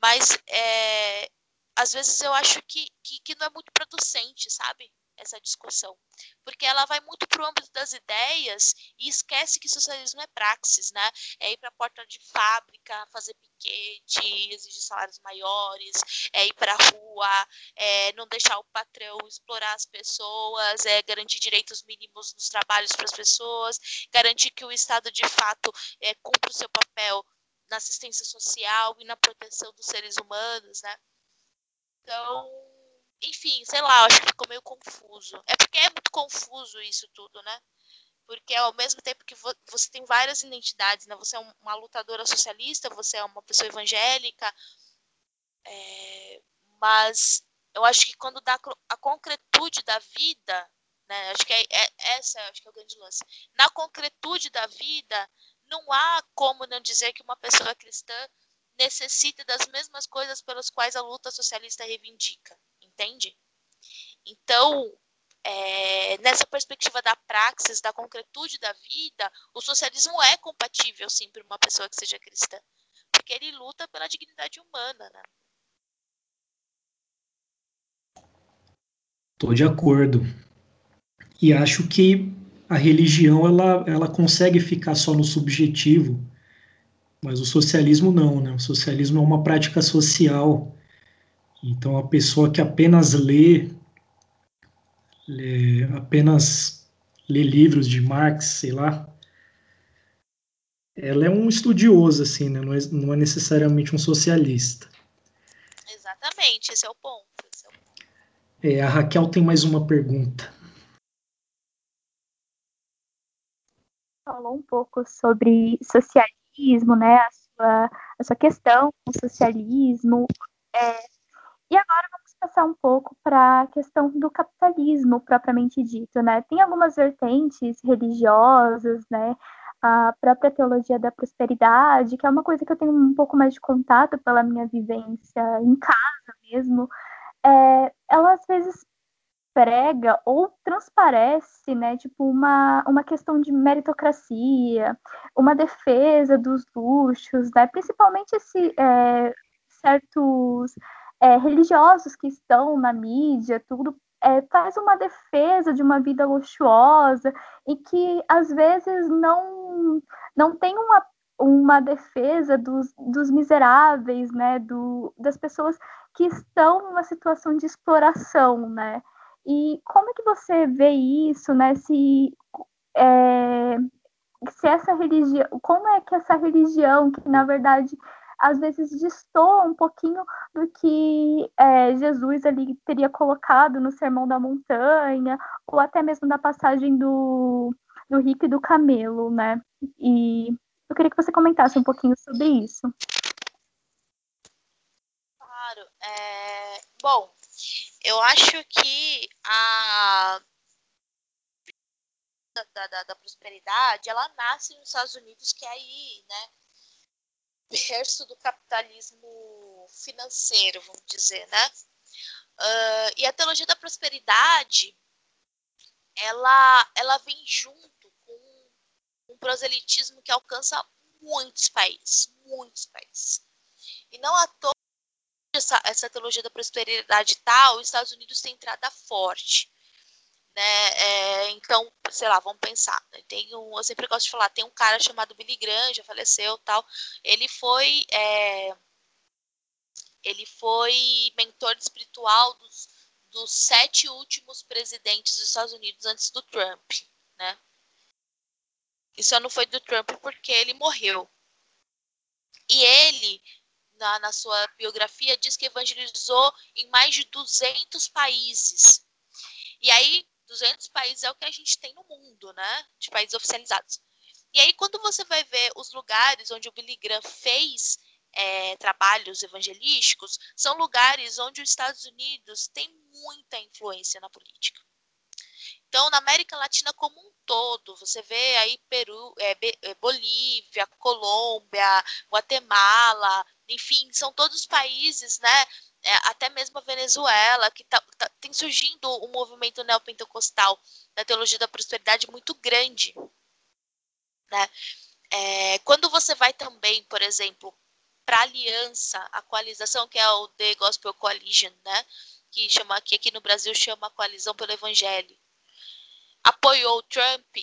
mas é, às vezes eu acho que, que, que não é muito producente, sabe? Essa discussão. Porque ela vai muito para o âmbito das ideias e esquece que socialismo é praxis, né? É ir para a porta de fábrica, fazer piquete, exigir salários maiores, é ir para a rua, é não deixar o patrão explorar as pessoas, é garantir direitos mínimos nos trabalhos para as pessoas, garantir que o Estado de fato é, cumpra o seu papel na assistência social e na proteção dos seres humanos, né? Então, enfim, sei lá, acho que ficou meio confuso. É porque é muito confuso isso tudo, né? Porque ao mesmo tempo que você tem várias identidades, né? Você é uma lutadora socialista, você é uma pessoa evangélica, é... mas eu acho que quando dá a concretude da vida, né? Acho que é, é essa, acho que é o grande lance. Na concretude da vida, não há como não dizer que uma pessoa cristã necessita das mesmas coisas pelas quais a luta socialista reivindica, entende? Então, é, nessa perspectiva da praxis, da concretude da vida, o socialismo é compatível, sim, para uma pessoa que seja cristã, porque ele luta pela dignidade humana, né? Estou de acordo. E acho que a religião ela, ela consegue ficar só no subjetivo mas o socialismo não, né? O socialismo é uma prática social. Então a pessoa que apenas lê, lê apenas lê livros de Marx, sei lá, ela é um estudioso, assim, né? Não é, não é necessariamente um socialista. Exatamente, esse é o ponto. Esse é, o ponto. É, a Raquel tem mais uma pergunta. Falou um pouco sobre socialismo socialismo, né, a sua, a sua questão com o socialismo. É, e agora vamos passar um pouco para a questão do capitalismo propriamente dito, né? Tem algumas vertentes religiosas, né? A própria teologia da prosperidade, que é uma coisa que eu tenho um pouco mais de contato pela minha vivência em casa mesmo. É, ela às vezes prega ou transparece, né, tipo uma, uma questão de meritocracia, uma defesa dos luxos, né, principalmente esse, é, certos é, religiosos que estão na mídia, tudo é, faz uma defesa de uma vida luxuosa e que às vezes não não tem uma, uma defesa dos, dos miseráveis, né, do, das pessoas que estão numa situação de exploração, né? E como é que você vê isso, né? Se, é, se essa religião, como é que essa religião, que na verdade às vezes destoa um pouquinho do que é, Jesus ali teria colocado no Sermão da Montanha, ou até mesmo da passagem do, do rico e do camelo, né? E eu queria que você comentasse um pouquinho sobre isso. Claro. É... Bom, eu acho que a da, da, da, prosperidade, ela nasce nos Estados Unidos, que é aí, né, berço do capitalismo financeiro, vamos dizer, né? Uh, e a teologia da prosperidade, ela, ela vem junto com um proselitismo que alcança muitos países, muitos países. E não à toa essa, essa teologia da prosperidade tal, os Estados Unidos têm entrada forte. Né? É, então, sei lá, vamos pensar. Né? Tem um, eu sempre gosto de falar, tem um cara chamado Billy Graham, já faleceu tal. Ele foi é, ele foi mentor espiritual dos, dos sete últimos presidentes dos Estados Unidos antes do Trump, né? Só não foi do Trump porque ele morreu. E ele na, na sua biografia, diz que evangelizou em mais de 200 países. E aí, 200 países é o que a gente tem no mundo, né? De países oficializados. E aí, quando você vai ver os lugares onde o Billy Graham fez é, trabalhos evangelísticos, são lugares onde os Estados Unidos têm muita influência na política. Então, na América Latina como um todo, você vê aí Peru, é, é Bolívia, Colômbia, Guatemala, enfim, são todos países, né? É, até mesmo a Venezuela, que tá, tá, tem surgindo um movimento neopentecostal da teologia da prosperidade muito grande. Né? É, quando você vai também, por exemplo, para a aliança, a coalização, que é o The Gospel Coalition, né? que chama que aqui no Brasil chama Coalizão pelo Evangelho, apoiou Trump,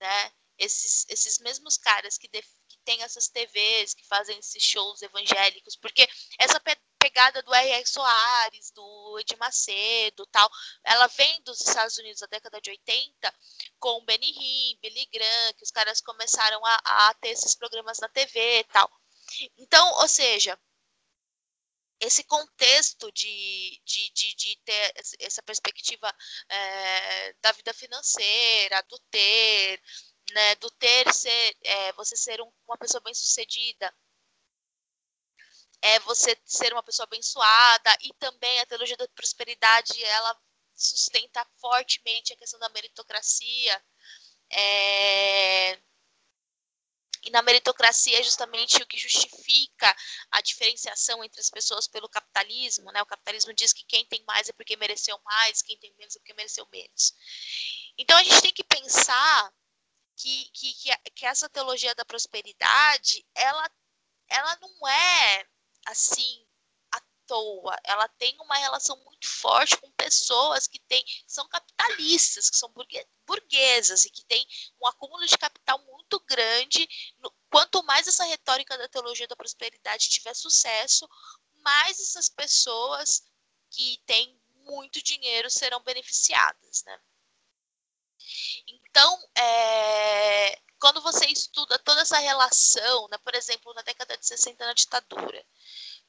né? Esses, esses mesmos caras que, def, têm essas TVs, que fazem esses shows evangélicos, porque essa pe pegada do R.R. Soares, do Ed Macedo tal, ela vem dos Estados Unidos da década de 80, com Benny Hinn, Billy Graham, que os caras começaram a, a ter esses programas na TV tal. Então, ou seja, esse contexto de, de, de, de, ter essa perspectiva é, da vida financeira, do ter, né, do ter ser, é, você ser um, uma pessoa bem sucedida, é você ser uma pessoa abençoada e também a teologia da prosperidade ela sustenta fortemente a questão da meritocracia. É, e na meritocracia é justamente o que justifica a diferenciação entre as pessoas pelo capitalismo. Né? O capitalismo diz que quem tem mais é porque mereceu mais, quem tem menos é porque mereceu menos. Então a gente tem que pensar que, que, que, essa teologia da prosperidade, ela, ela não é assim toa, ela tem uma relação muito forte com pessoas que têm, são capitalistas, que são burguesas e que têm um acúmulo de capital muito grande. Quanto mais essa retórica da teologia da prosperidade tiver sucesso, mais essas pessoas que têm muito dinheiro serão beneficiadas, né? Então, é, quando você estuda toda essa relação, né, por exemplo, na década de 60 na ditadura,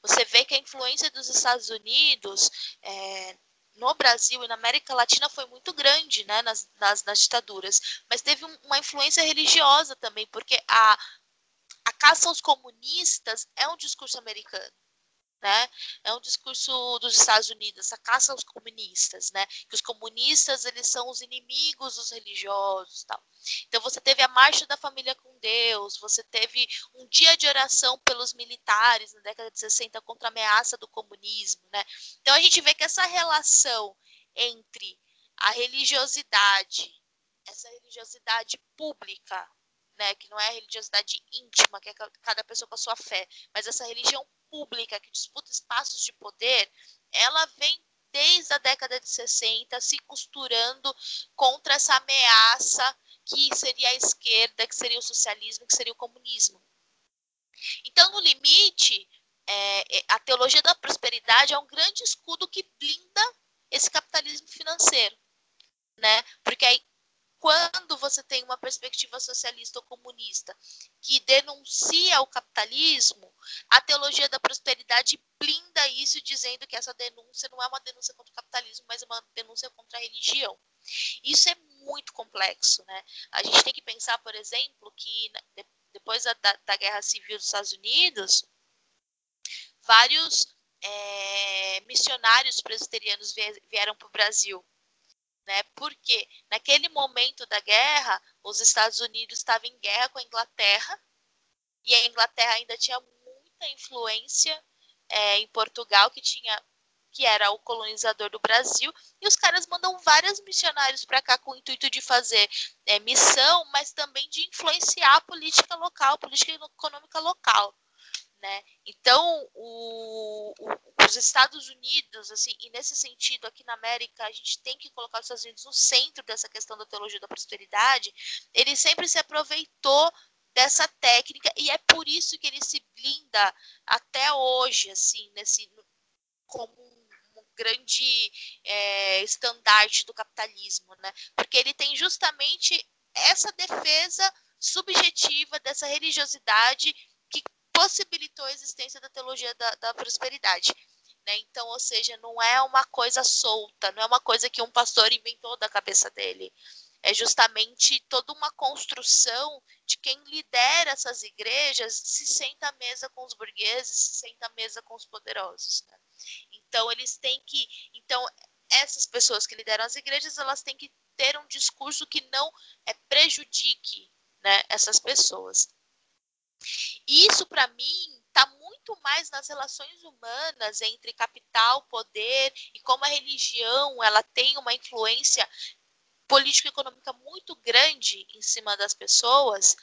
você vê que a influência dos Estados Unidos é, no Brasil e na América Latina foi muito grande né, nas, nas, nas ditaduras, mas teve um, uma influência religiosa também, porque a, a caça aos comunistas é um discurso americano né? É um discurso dos Estados Unidos, a caça aos comunistas, né? Que os comunistas eles são os inimigos dos religiosos, tal. Então você teve a marcha da família com Deus, você teve um dia de oração pelos militares na década de 60 contra a ameaça do comunismo, né? Então a gente vê que essa relação entre a religiosidade, essa religiosidade pública, né, que não é a religiosidade íntima, que é cada pessoa com a sua fé, mas essa religião pública que disputa espaços de poder, ela vem desde a década de 60 se costurando contra essa ameaça que seria a esquerda, que seria o socialismo, que seria o comunismo. Então, no limite, é, é a teologia da prosperidade é um grande escudo que blinda esse capitalismo financeiro, né? Porque aí quando você tem uma perspectiva socialista ou comunista que denuncia o capitalismo, a teologia da prosperidade blinda isso, dizendo que essa denúncia não é uma denúncia contra o capitalismo, mas é uma denúncia contra a religião. Isso é muito complexo, né? A gente tem que pensar, por exemplo, que depois da, da Guerra Civil dos Estados Unidos, vários é, missionários presbiterianos vieram para o Brasil né? Porque naquele momento da guerra, os Estados Unidos estavam em guerra com a Inglaterra e a Inglaterra ainda tinha muita influência é, em Portugal, que tinha que era o colonizador do Brasil, e os caras mandam vários missionários para cá com o intuito de fazer é, missão, mas também de influenciar a política local, a política econômica local né? Então, o, o, os Estados Unidos, assim, e nesse sentido, aqui na América, a gente tem que colocar os Estados Unidos no centro dessa questão da teologia da prosperidade. Ele sempre se aproveitou dessa técnica e é por isso que ele se blinda até hoje, assim, nesse como um, grande é, estandarte do capitalismo, né? Porque ele tem justamente essa defesa subjetiva dessa religiosidade possibilitou a existência da teologia da, da prosperidade. Né? Então, ou seja, não é uma coisa solta, não é uma coisa que um pastor inventou da cabeça dele. é justamente toda uma construção de quem lidera essas igrejas se senta à mesa com os burgueses, se senta à mesa com os poderosos. Né? Então eles têm que, então essas pessoas que lideram as igrejas, elas têm que ter um discurso que não é, prejudique né, essas pessoas. Isso para mim está muito mais nas relações humanas entre capital, poder e como a religião ela tem uma influência político-econômica muito grande em cima das pessoas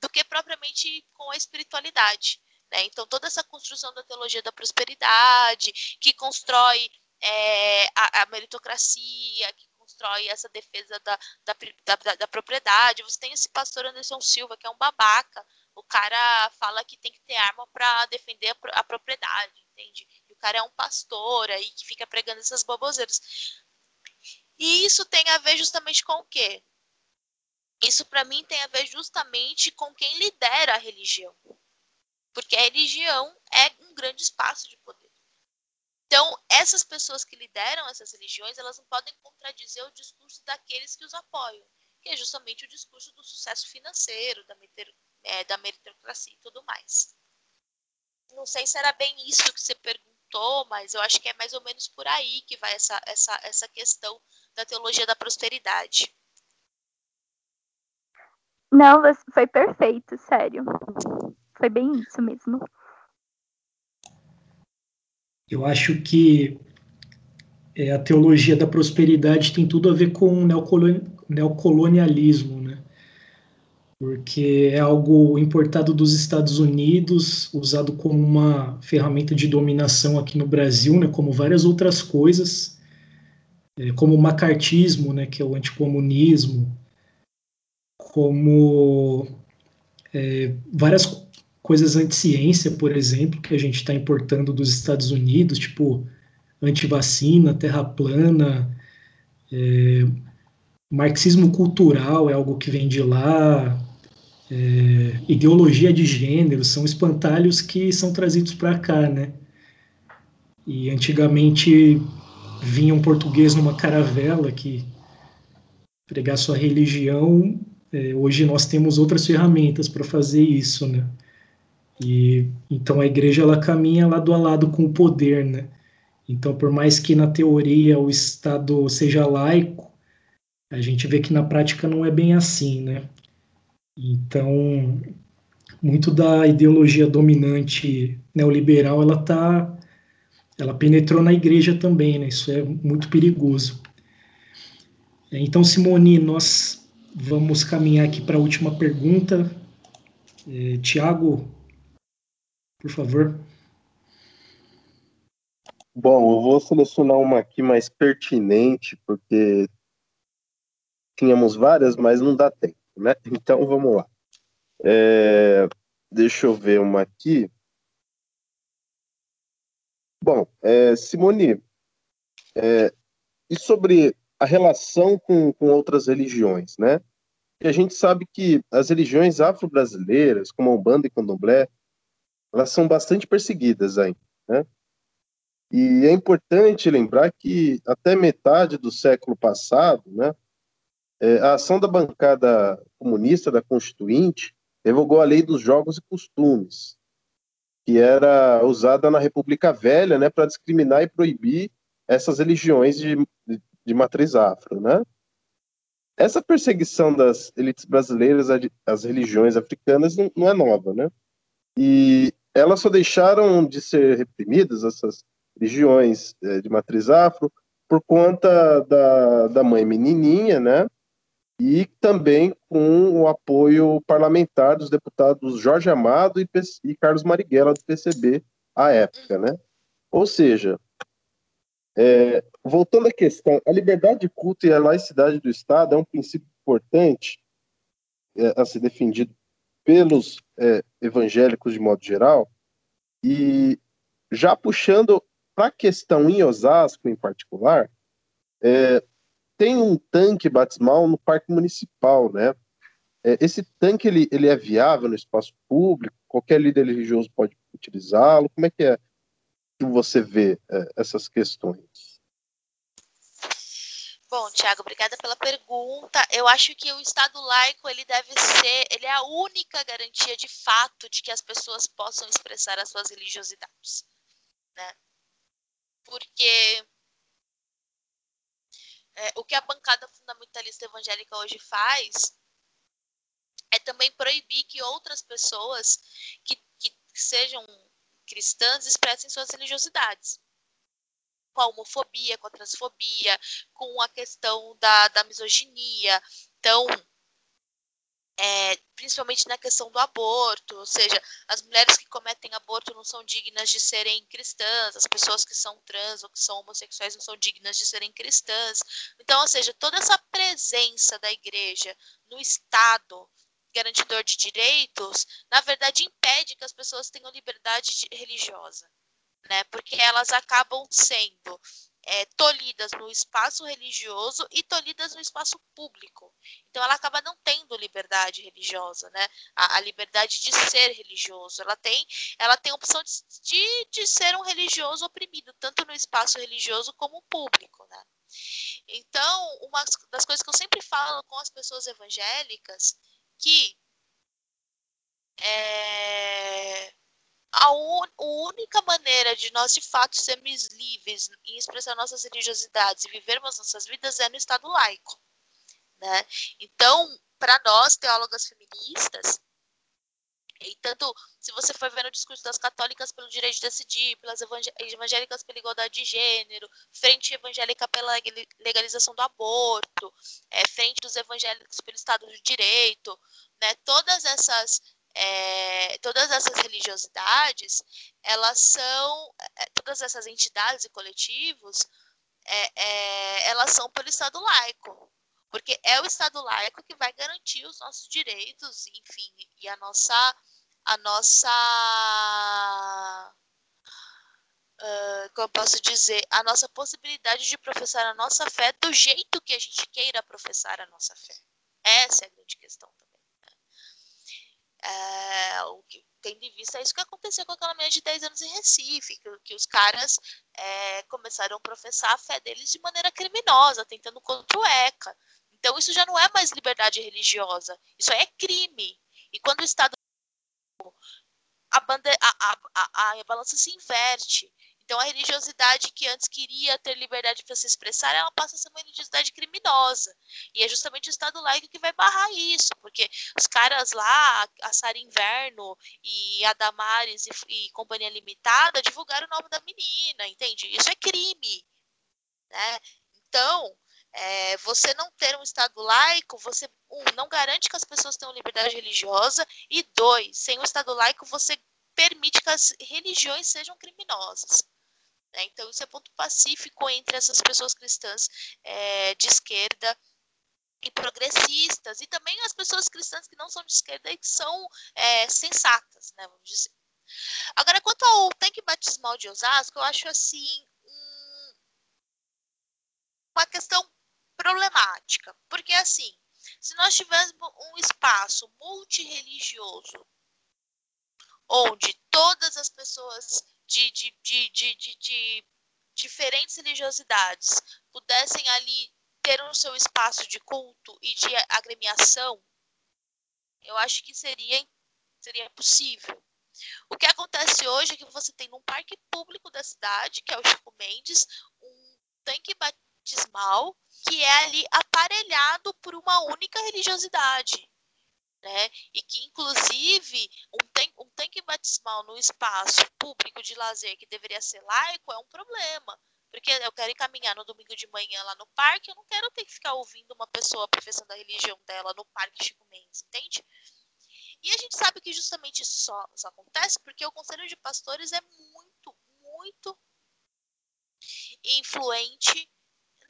do que propriamente com a espiritualidade. Né? Então, toda essa construção da teologia da prosperidade, que constrói é, a, a, meritocracia, que constrói essa defesa da, da, da, da, propriedade. Você tem esse pastor Anderson Silva, que é um babaca. Cara fala que tem que ter arma para defender a, propriedade, entende? E o cara é um pastor aí que fica pregando essas baboseiras. E isso tem a ver justamente com o quê? Isso para mim tem a ver justamente com quem lidera a religião. Porque a religião é um grande espaço de poder. Então, essas pessoas que lideram essas religiões, elas não podem contradizer o discurso daqueles que os apoiam, que é justamente o discurso do sucesso financeiro, da, é, da meritocracia e tudo mais. Não sei se era bem isso que você perguntou, mas eu acho que é mais ou menos por aí que vai essa, essa, essa questão da teologia da prosperidade. Não, foi perfeito, sério. Foi bem isso mesmo. Eu acho que é, a teologia da prosperidade tem tudo a ver com o neocolonialismo? Porque é algo importado dos Estados Unidos, usado como uma ferramenta de dominação aqui no Brasil, né? Como várias outras coisas é, como o macartismo, né, que é o anticomunismo, como é, várias coisas anti-ciência, por exemplo, que a gente está importando dos Estados Unidos, tipo antivacina, terra plana, é, marxismo cultural é algo que vem de lá, é, ideologia de gênero, são espantalhos que são trazidos para cá, né? E antigamente vinha um português numa caravela que pregar sua religião. É, hoje nós temos outras ferramentas para fazer isso, né? E então a igreja ela caminha lado a lado com o poder, né? Então, por mais que na teoria o Estado seja laico, a gente vê que na prática não é bem assim, né? Então, muito da ideologia dominante neoliberal ela está ela penetrou na igreja também, né? Isso é muito perigoso. Então, Simone, nós vamos caminhar aqui para a última pergunta. É, Tiago, por favor. Bom, eu vou selecionar uma aqui mais pertinente, porque tínhamos várias, mas não dá tempo, né? Então, vamos lá. É, deixa eu ver uma aqui. Bom, é, Simone, é, e sobre a relação com, com outras religiões, né? E a gente sabe que as religiões afro-brasileiras, como a Umbanda e Candomblé, elas são bastante perseguidas ainda, né? E é importante lembrar que até metade do século passado, né, é, a ação da bancada comunista da Constituinte revogou a lei dos jogos e costumes, que era usada na República Velha, né, para discriminar e proibir essas religiões de, de, de matriz afro, né? Essa perseguição das elites brasileiras às religiões africanas não, não é nova, né? E elas só deixaram de ser reprimidas, essas religiões é, de matriz afro, por conta da, da mãe menininha, né? E também com o apoio parlamentar dos deputados Jorge Amado e, e Carlos Marighella, do PCB, à época. Né? Ou seja, é, voltando à questão, a liberdade de culto e a laicidade do Estado é um princípio importante é, a ser defendido pelos é, evangélicos de modo geral, e já puxando para a questão em Osasco em particular, é, tem um tanque batismal no parque municipal, né? É, esse tanque ele, ele é viável no espaço público? Qualquer líder religioso pode utilizá-lo? Como é que é que você vê é, essas questões? Bom, Tiago, obrigada pela pergunta. Eu acho que o Estado laico ele deve ser, ele é a única garantia de fato de que as pessoas possam expressar as suas religiosidades, né? Porque é, o que a bancada fundamentalista evangélica hoje faz é também proibir que outras pessoas que, que sejam cristãs expressem suas religiosidades com a homofobia, com a transfobia, com a questão da, da misoginia. Então, é, principalmente na questão do aborto, ou seja, as mulheres que cometem aborto não são dignas de serem cristãs, as pessoas que são trans ou que são homossexuais não são dignas de serem cristãs. Então, ou seja, toda essa presença da igreja no Estado garantidor de direitos, na verdade impede que as pessoas tenham liberdade religiosa né? Porque elas acabam sendo é, tolhidas no espaço religioso e tolhidas no espaço público. Então, ela acaba não tendo liberdade religiosa, né? A, a liberdade de ser religioso. Ela tem, ela tem a opção de, de, de, ser um religioso oprimido, tanto no espaço religioso como público, né? Então, uma das coisas que eu sempre falo com as pessoas evangélicas, que é, a, un, a única maneira de nós de fato sermos livres em expressar nossas religiosidades e vivermos nossas vidas é no Estado laico. Né? Então, para nós, teólogas feministas, e tanto se você for ver no discurso das católicas pelo direito de decidir, pelas evangélicas pela igualdade de gênero, frente evangélica pela legalização do aborto, é, frente dos evangélicos pelo Estado de Direito, né, todas essas é, todas essas religiosidades, elas são, é, todas essas entidades e coletivos, é, elas são pelo Estado laico, porque é o Estado laico que vai garantir os nossos direitos, enfim, e a nossa, a nossa, uh, como eu posso dizer, a nossa possibilidade de professar a nossa fé do jeito que a gente queira professar a nossa fé. Essa é a grande questão é, o que tem de vista isso que aconteceu com aquela menina de 10 anos em Recife, que, que os caras é, começaram a professar a fé deles de maneira criminosa, tentando contra o ECA. Então isso já não é mais liberdade religiosa, isso aí é crime. E quando o Estado a, bande... a, a, a, a balança se inverte. Então, a religiosidade que antes queria ter liberdade para se expressar, ela passa a ser uma religiosidade criminosa. E é justamente o Estado laico que vai barrar isso, porque os caras lá, a Sara Inverno e a Damares e, e Companhia Limitada, divulgaram o nome da menina, entende? Isso é crime. Né? Então, é, você não ter um Estado laico, você, um, não garante que as pessoas tenham liberdade religiosa, e dois, sem o Estado laico, você permite que as religiões sejam criminosas. Né? Então, isso é ponto pacífico entre essas pessoas cristãs é, de esquerda e progressistas, e também as pessoas cristãs que não são de esquerda e que são é, sensatas, né, vamos dizer. Agora, quanto ao tanque batismal de Osasco, eu acho assim um, uma questão problemática, porque assim, se nós tivéssemos um espaço multireligioso onde todas as pessoas de, de, de, de, de, diferentes religiosidades pudessem ali ter o seu espaço de culto e de agremiação, eu acho que seria, seria possível. O que acontece hoje é que você tem num parque público da cidade, que é o Chico Mendes, um tanque batismal que é ali aparelhado por uma única religiosidade né? E que, inclusive, um, tan um tanque batismal no espaço público de lazer que deveria ser laico é um problema. Porque eu quero ir caminhar no domingo de manhã lá no parque, eu não quero ter que ficar ouvindo uma pessoa professando a religião dela no Parque Chico Mendes, entende? E a gente sabe que justamente isso só, só acontece porque o Conselho de Pastores é muito, muito influente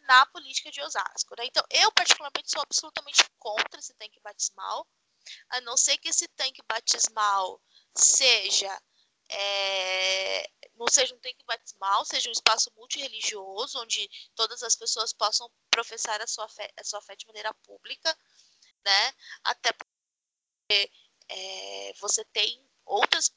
na política de Osasco. Né? Então, eu particularmente sou absolutamente contra esse tanque batismal a não ser que esse tanque batismal seja é, não seja um tanque batismal, seja um espaço multirreligioso, onde todas as pessoas possam professar a sua fé, a sua fé de maneira pública, né? Até porque é, você tem outras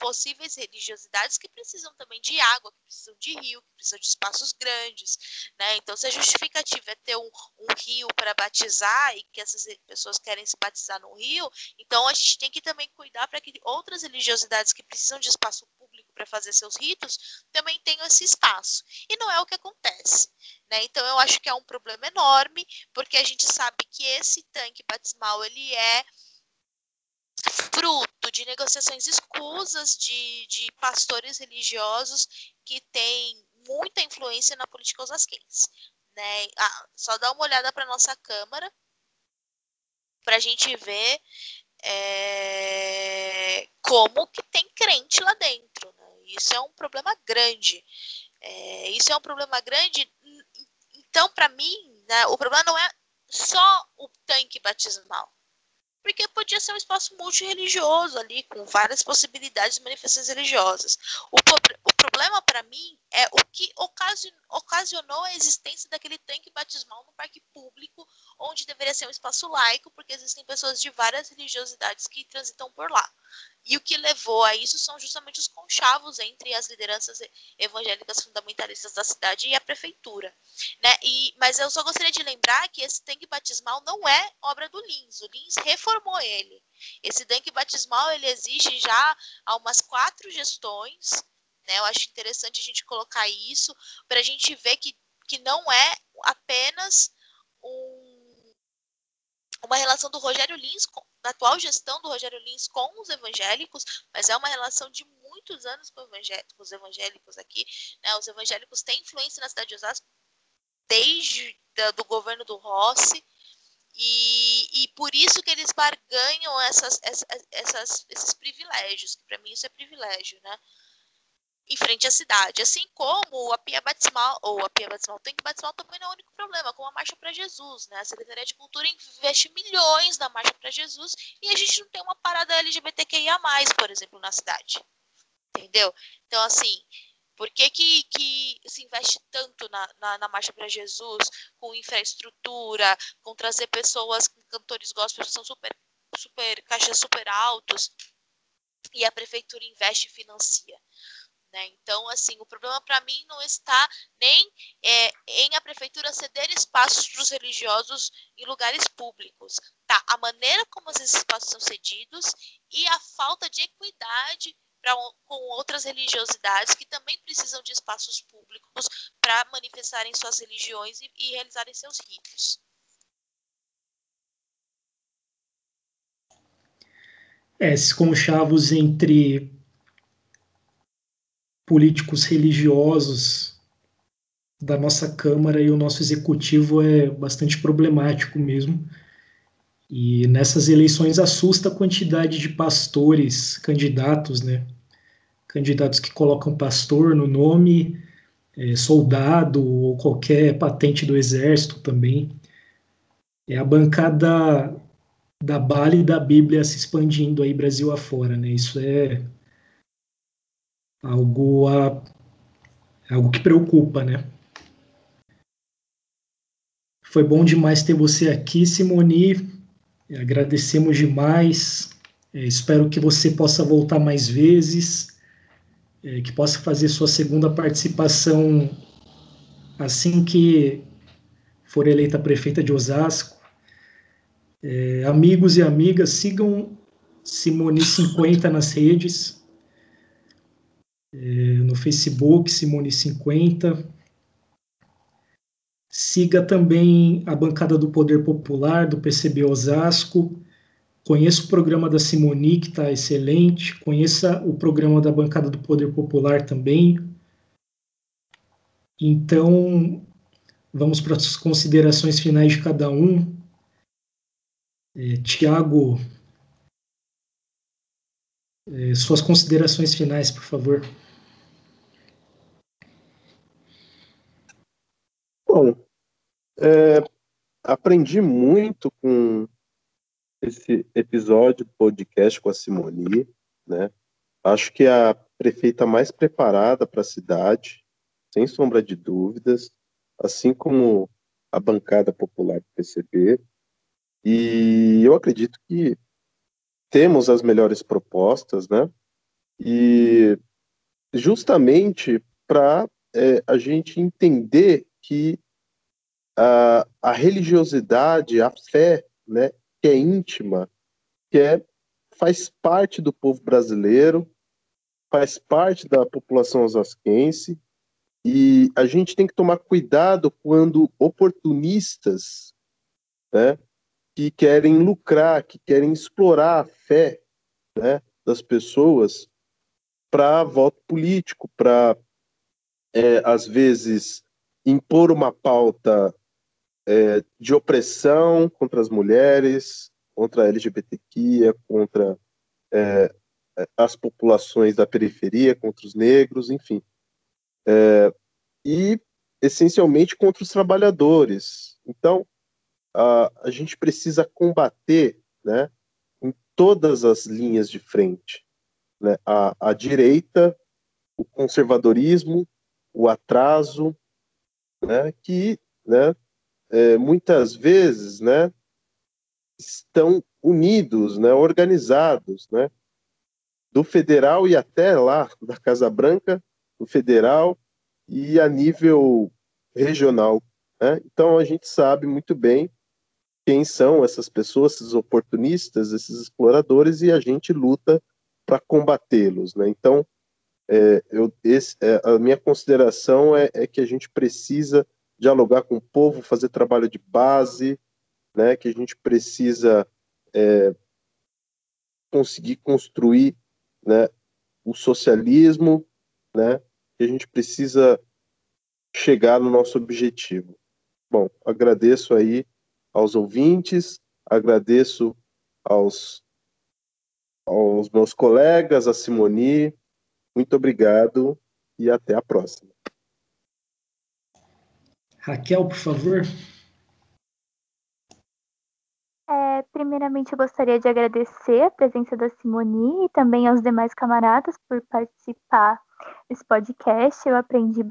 possíveis religiosidades que precisam também de água, que precisam de rio, que precisam de espaços grandes, né? Então, se a justificativa é ter um, um rio para batizar e que essas pessoas querem se batizar no rio, então a gente tem que também cuidar para que outras religiosidades que precisam de espaço público para fazer seus ritos também tenham esse espaço. E não é o que acontece. Né? Então eu acho que é um problema enorme, porque a gente sabe que esse tanque batismal ele é fruto de negociações escusas de, de pastores religiosos que têm muita influência na política osasquense. Né? Ah, só dá uma olhada para nossa Câmara para a gente ver é, como que tem crente lá dentro. Né? Isso é um problema grande. É, isso é um problema grande. Então, para mim, né, o problema não é só o tanque batismal porque podia ser um espaço multireligioso ali, com várias possibilidades de manifestações religiosas. O, o problema para mim é o que ocasionou a existência daquele tanque batismal no parque público, onde deveria ser um espaço laico, porque existem pessoas de várias religiosidades que transitam por lá. E o que levou a isso são justamente os conchavos entre as lideranças evangélicas fundamentalistas da cidade e a prefeitura. Né? E, mas eu só gostaria de lembrar que esse tanque batismal não é obra do Lins. O Lins reformou ele. Esse tanque batismal ele existe já há umas quatro gestões. Né? Eu acho interessante a gente colocar isso para a gente ver que, que não é apenas um, uma relação do Rogério Lins com, da atual gestão do Rogério Lins com os evangélicos, mas é uma relação de muitos anos com, com os evangélicos aqui. Né? Os evangélicos têm influência na cidade de Osasco desde da, do governo do Rossi, e, e por isso que eles barganham essas, essas, essas esses privilégios, que para mim isso é privilégio, né? Em frente à cidade. Assim como a Pia Batismal, ou a Pia Batismal, o Tanque Batismal também não é o único problema, como a Marcha para Jesus, né? A Secretaria de Cultura investe milhões na Marcha para Jesus e a gente não tem uma parada LGBTQIA+, por exemplo, na cidade. Entendeu? Então, assim, por que, que, que se investe tanto na, na, na Marcha para Jesus, com infraestrutura, com trazer pessoas, cantores gospel que são super, super, caixas super altos, e a prefeitura investe e financia? Né? Então, assim, o problema para mim não está nem é, em a prefeitura ceder espaços para os religiosos em lugares públicos, tá? A maneira como esses espaços são cedidos e a falta de equidade pra, com outras religiosidades que também precisam de espaços públicos para manifestarem suas religiões e, e realizarem seus ritos. É, esses conchavos entre políticos religiosos da nossa Câmara e o nosso Executivo é bastante problemático mesmo. E nessas eleições assusta a quantidade de pastores candidatos, né? Candidatos que colocam pastor no nome, é, soldado ou qualquer patente do exército também. É a bancada da Bala e da Bíblia se expandindo aí Brasil afora, né? Isso é algo, a, algo que preocupa, né? Foi bom demais ter você aqui, Simoni. Agradecemos demais. É, espero que você possa voltar mais vezes, é, que possa fazer sua segunda participação assim que for eleita prefeita de Osasco. É, amigos e amigas, sigam Simone 50 nas redes é, no Facebook, Simone50. Siga também a bancada do Poder Popular, do PCB Osasco. Conheça o programa da Simoni, que está excelente. Conheça o programa da bancada do Poder Popular também. Então, vamos para as considerações finais de cada um. É, Tiago, é, suas considerações finais, por favor. Bom, é, aprendi muito com esse episódio podcast com a Simoni, né? Acho que é a prefeita mais preparada para a cidade, sem sombra de dúvidas, assim como a bancada popular do PCB. E eu acredito que temos as melhores propostas, né? E justamente para é, a gente entender que a, a religiosidade, a fé, né, que é íntima, que é, faz parte do povo brasileiro, faz parte da população osasquense, e a gente tem que tomar cuidado quando oportunistas né, que querem lucrar, que querem explorar a fé né, das pessoas para voto político, para, é, às vezes, impor uma pauta é, de opressão contra as mulheres, contra a LGBTQIA, contra é, as populações da periferia, contra os negros, enfim. É, e, essencialmente, contra os trabalhadores. Então, a, a gente precisa combater né, em todas as linhas de frente. Né, a, a direita, o conservadorismo, o atraso, né, que né, é, muitas vezes né, estão unidos, né, organizados, né, do federal e até lá da Casa Branca, do federal e a nível regional. Né? Então a gente sabe muito bem quem são essas pessoas, esses oportunistas, esses exploradores, e a gente luta para combatê-los. Né? Então, é, eu, esse, é, a minha consideração é, é, que a gente precisa dialogar com o povo, fazer trabalho de base, né? que a gente precisa é, conseguir construir né, o socialismo, né? que a gente precisa chegar no nosso objetivo. Bom, agradeço aí aos ouvintes, agradeço aos, aos meus colegas, a Simoni. Muito obrigado e até a próxima. Raquel, por favor. É, primeiramente, eu gostaria de agradecer a presença da Simoni e também aos demais camaradas por participar desse podcast. Eu aprendi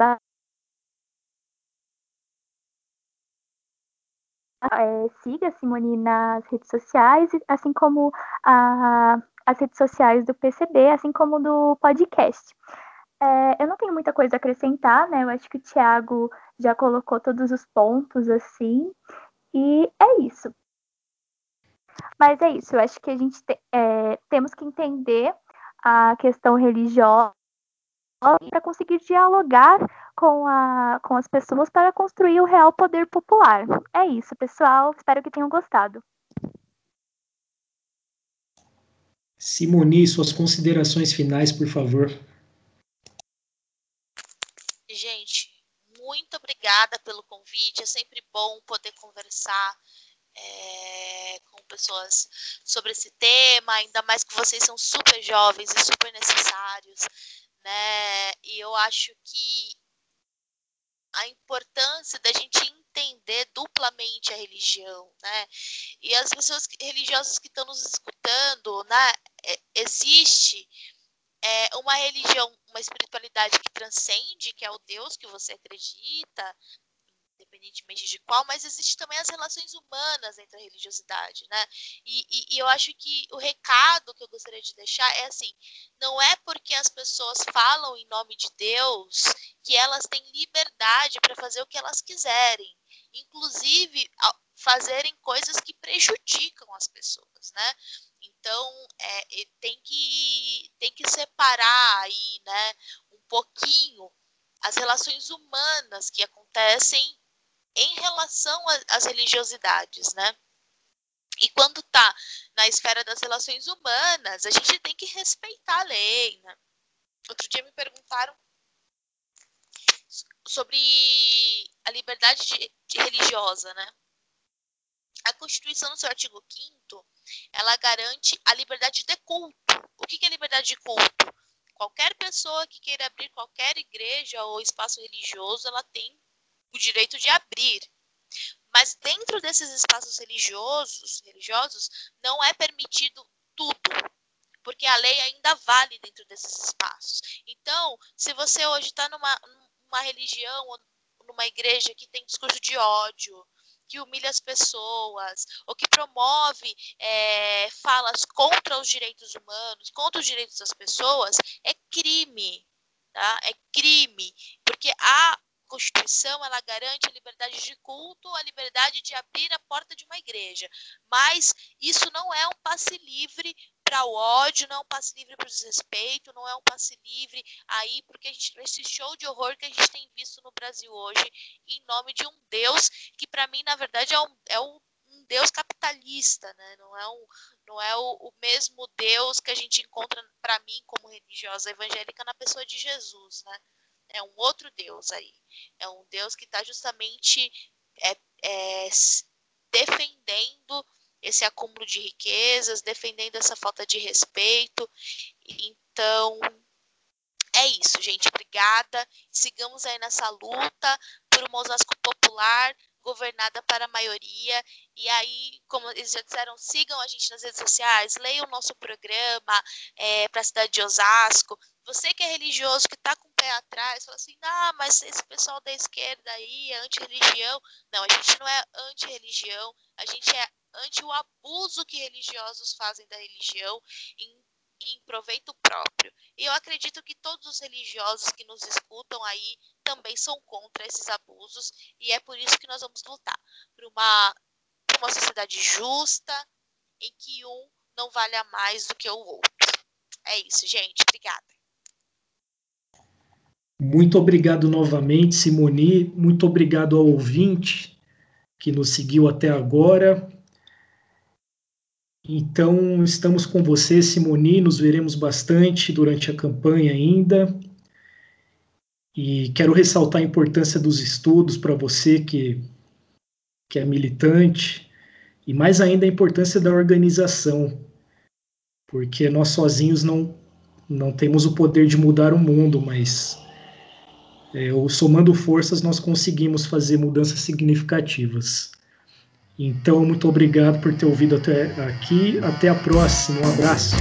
é, siga a Simone nas redes sociais, assim como a, as redes sociais do PCB, assim como do podcast. É, eu não tenho muita coisa a acrescentar, né? Eu acho que o Thiago já colocou todos os pontos assim, e é isso. Mas é isso, eu acho que a gente te, é, temos que entender a questão religiosa para conseguir dialogar com, a, com as pessoas para construir o real poder popular. É isso, pessoal. Espero que tenham gostado. Simoni, suas considerações finais, por favor. Gente, muito obrigada pelo convite. É sempre bom poder conversar é, com pessoas sobre esse tema, ainda mais que vocês são super jovens e super necessários né? E eu acho que a importância da gente entender duplamente a religião, né? E as pessoas religiosas que estão nos escutando, né? É, existe é, uma religião, uma espiritualidade que transcende, que é o Deus que você acredita, independentemente de qual, mas existe também as relações humanas entre a religiosidade, né? E, e, e, eu acho que o recado que eu gostaria de deixar é assim: não é porque as pessoas falam em nome de Deus que elas têm liberdade para fazer o que elas quiserem, inclusive fazerem coisas que prejudicam as pessoas, né? Então é, tem que tem que separar aí, né? Um pouquinho as relações humanas que acontecem em relação às religiosidades, né? E quando está na esfera das relações humanas, a gente tem que respeitar a lei, né? Outro dia me perguntaram sobre a liberdade de, de religiosa, né? A Constituição, no seu artigo 5 ela garante a liberdade de culto. O que é liberdade de culto? Qualquer pessoa que queira abrir qualquer igreja ou espaço religioso, ela tem o direito de abrir. Mas dentro desses espaços religiosos, religiosos não é permitido tudo, porque a lei ainda vale dentro desses espaços. Então, se você hoje está numa, numa religião ou numa igreja que tem discurso de ódio, que humilha as pessoas, ou que promove é, falas contra os direitos humanos, contra os direitos das pessoas, é crime. Tá? É crime. Porque a Constituição ela garante a liberdade de culto, a liberdade de abrir a porta de uma igreja. Mas isso não é um passe livre para o ódio, não é um passe livre para o desrespeito, não é um passe livre aí, porque a gente, esse show de horror que a gente tem visto no Brasil hoje, em nome de um Deus que, para mim, na verdade, é um, é um, Deus capitalista, né? não é, um, não é o, o mesmo Deus que a gente encontra, para mim, como religiosa evangélica, na pessoa de Jesus. Né? É um outro Deus aí. É um Deus que está justamente é, é, defendendo esse acúmulo de riquezas, defendendo essa falta de respeito. Então, é isso, gente. Obrigada. Sigamos aí nessa luta por uma Osasco popular, governada para a maioria. E aí, como eles já disseram, sigam a gente nas redes sociais, leiam o nosso programa é, para a cidade de Osasco. Você que é religioso, que está com o pé atrás, fala assim, ah, mas esse pessoal da esquerda aí é anti-religião. Não, a gente não é anti-religião, a gente é ante o abuso que religiosos fazem da religião em, em proveito próprio. E eu acredito que todos os religiosos que nos escutam aí também são contra esses abusos e é por isso que nós vamos lutar por uma, por uma sociedade justa em que um não valha mais do que o outro. É isso, gente. Obrigada. Muito obrigado novamente, Simoni. Muito obrigado ao ouvinte que nos seguiu até agora. Então, estamos com você, Simoni, nos veremos bastante durante a campanha ainda. E quero ressaltar a importância dos estudos para você que, que é militante, e mais ainda a importância da organização, porque nós sozinhos não, não temos o poder de mudar o mundo, mas é, somando forças nós conseguimos fazer mudanças significativas. Então, muito obrigado por ter ouvido até aqui. Até a próxima. Um abraço.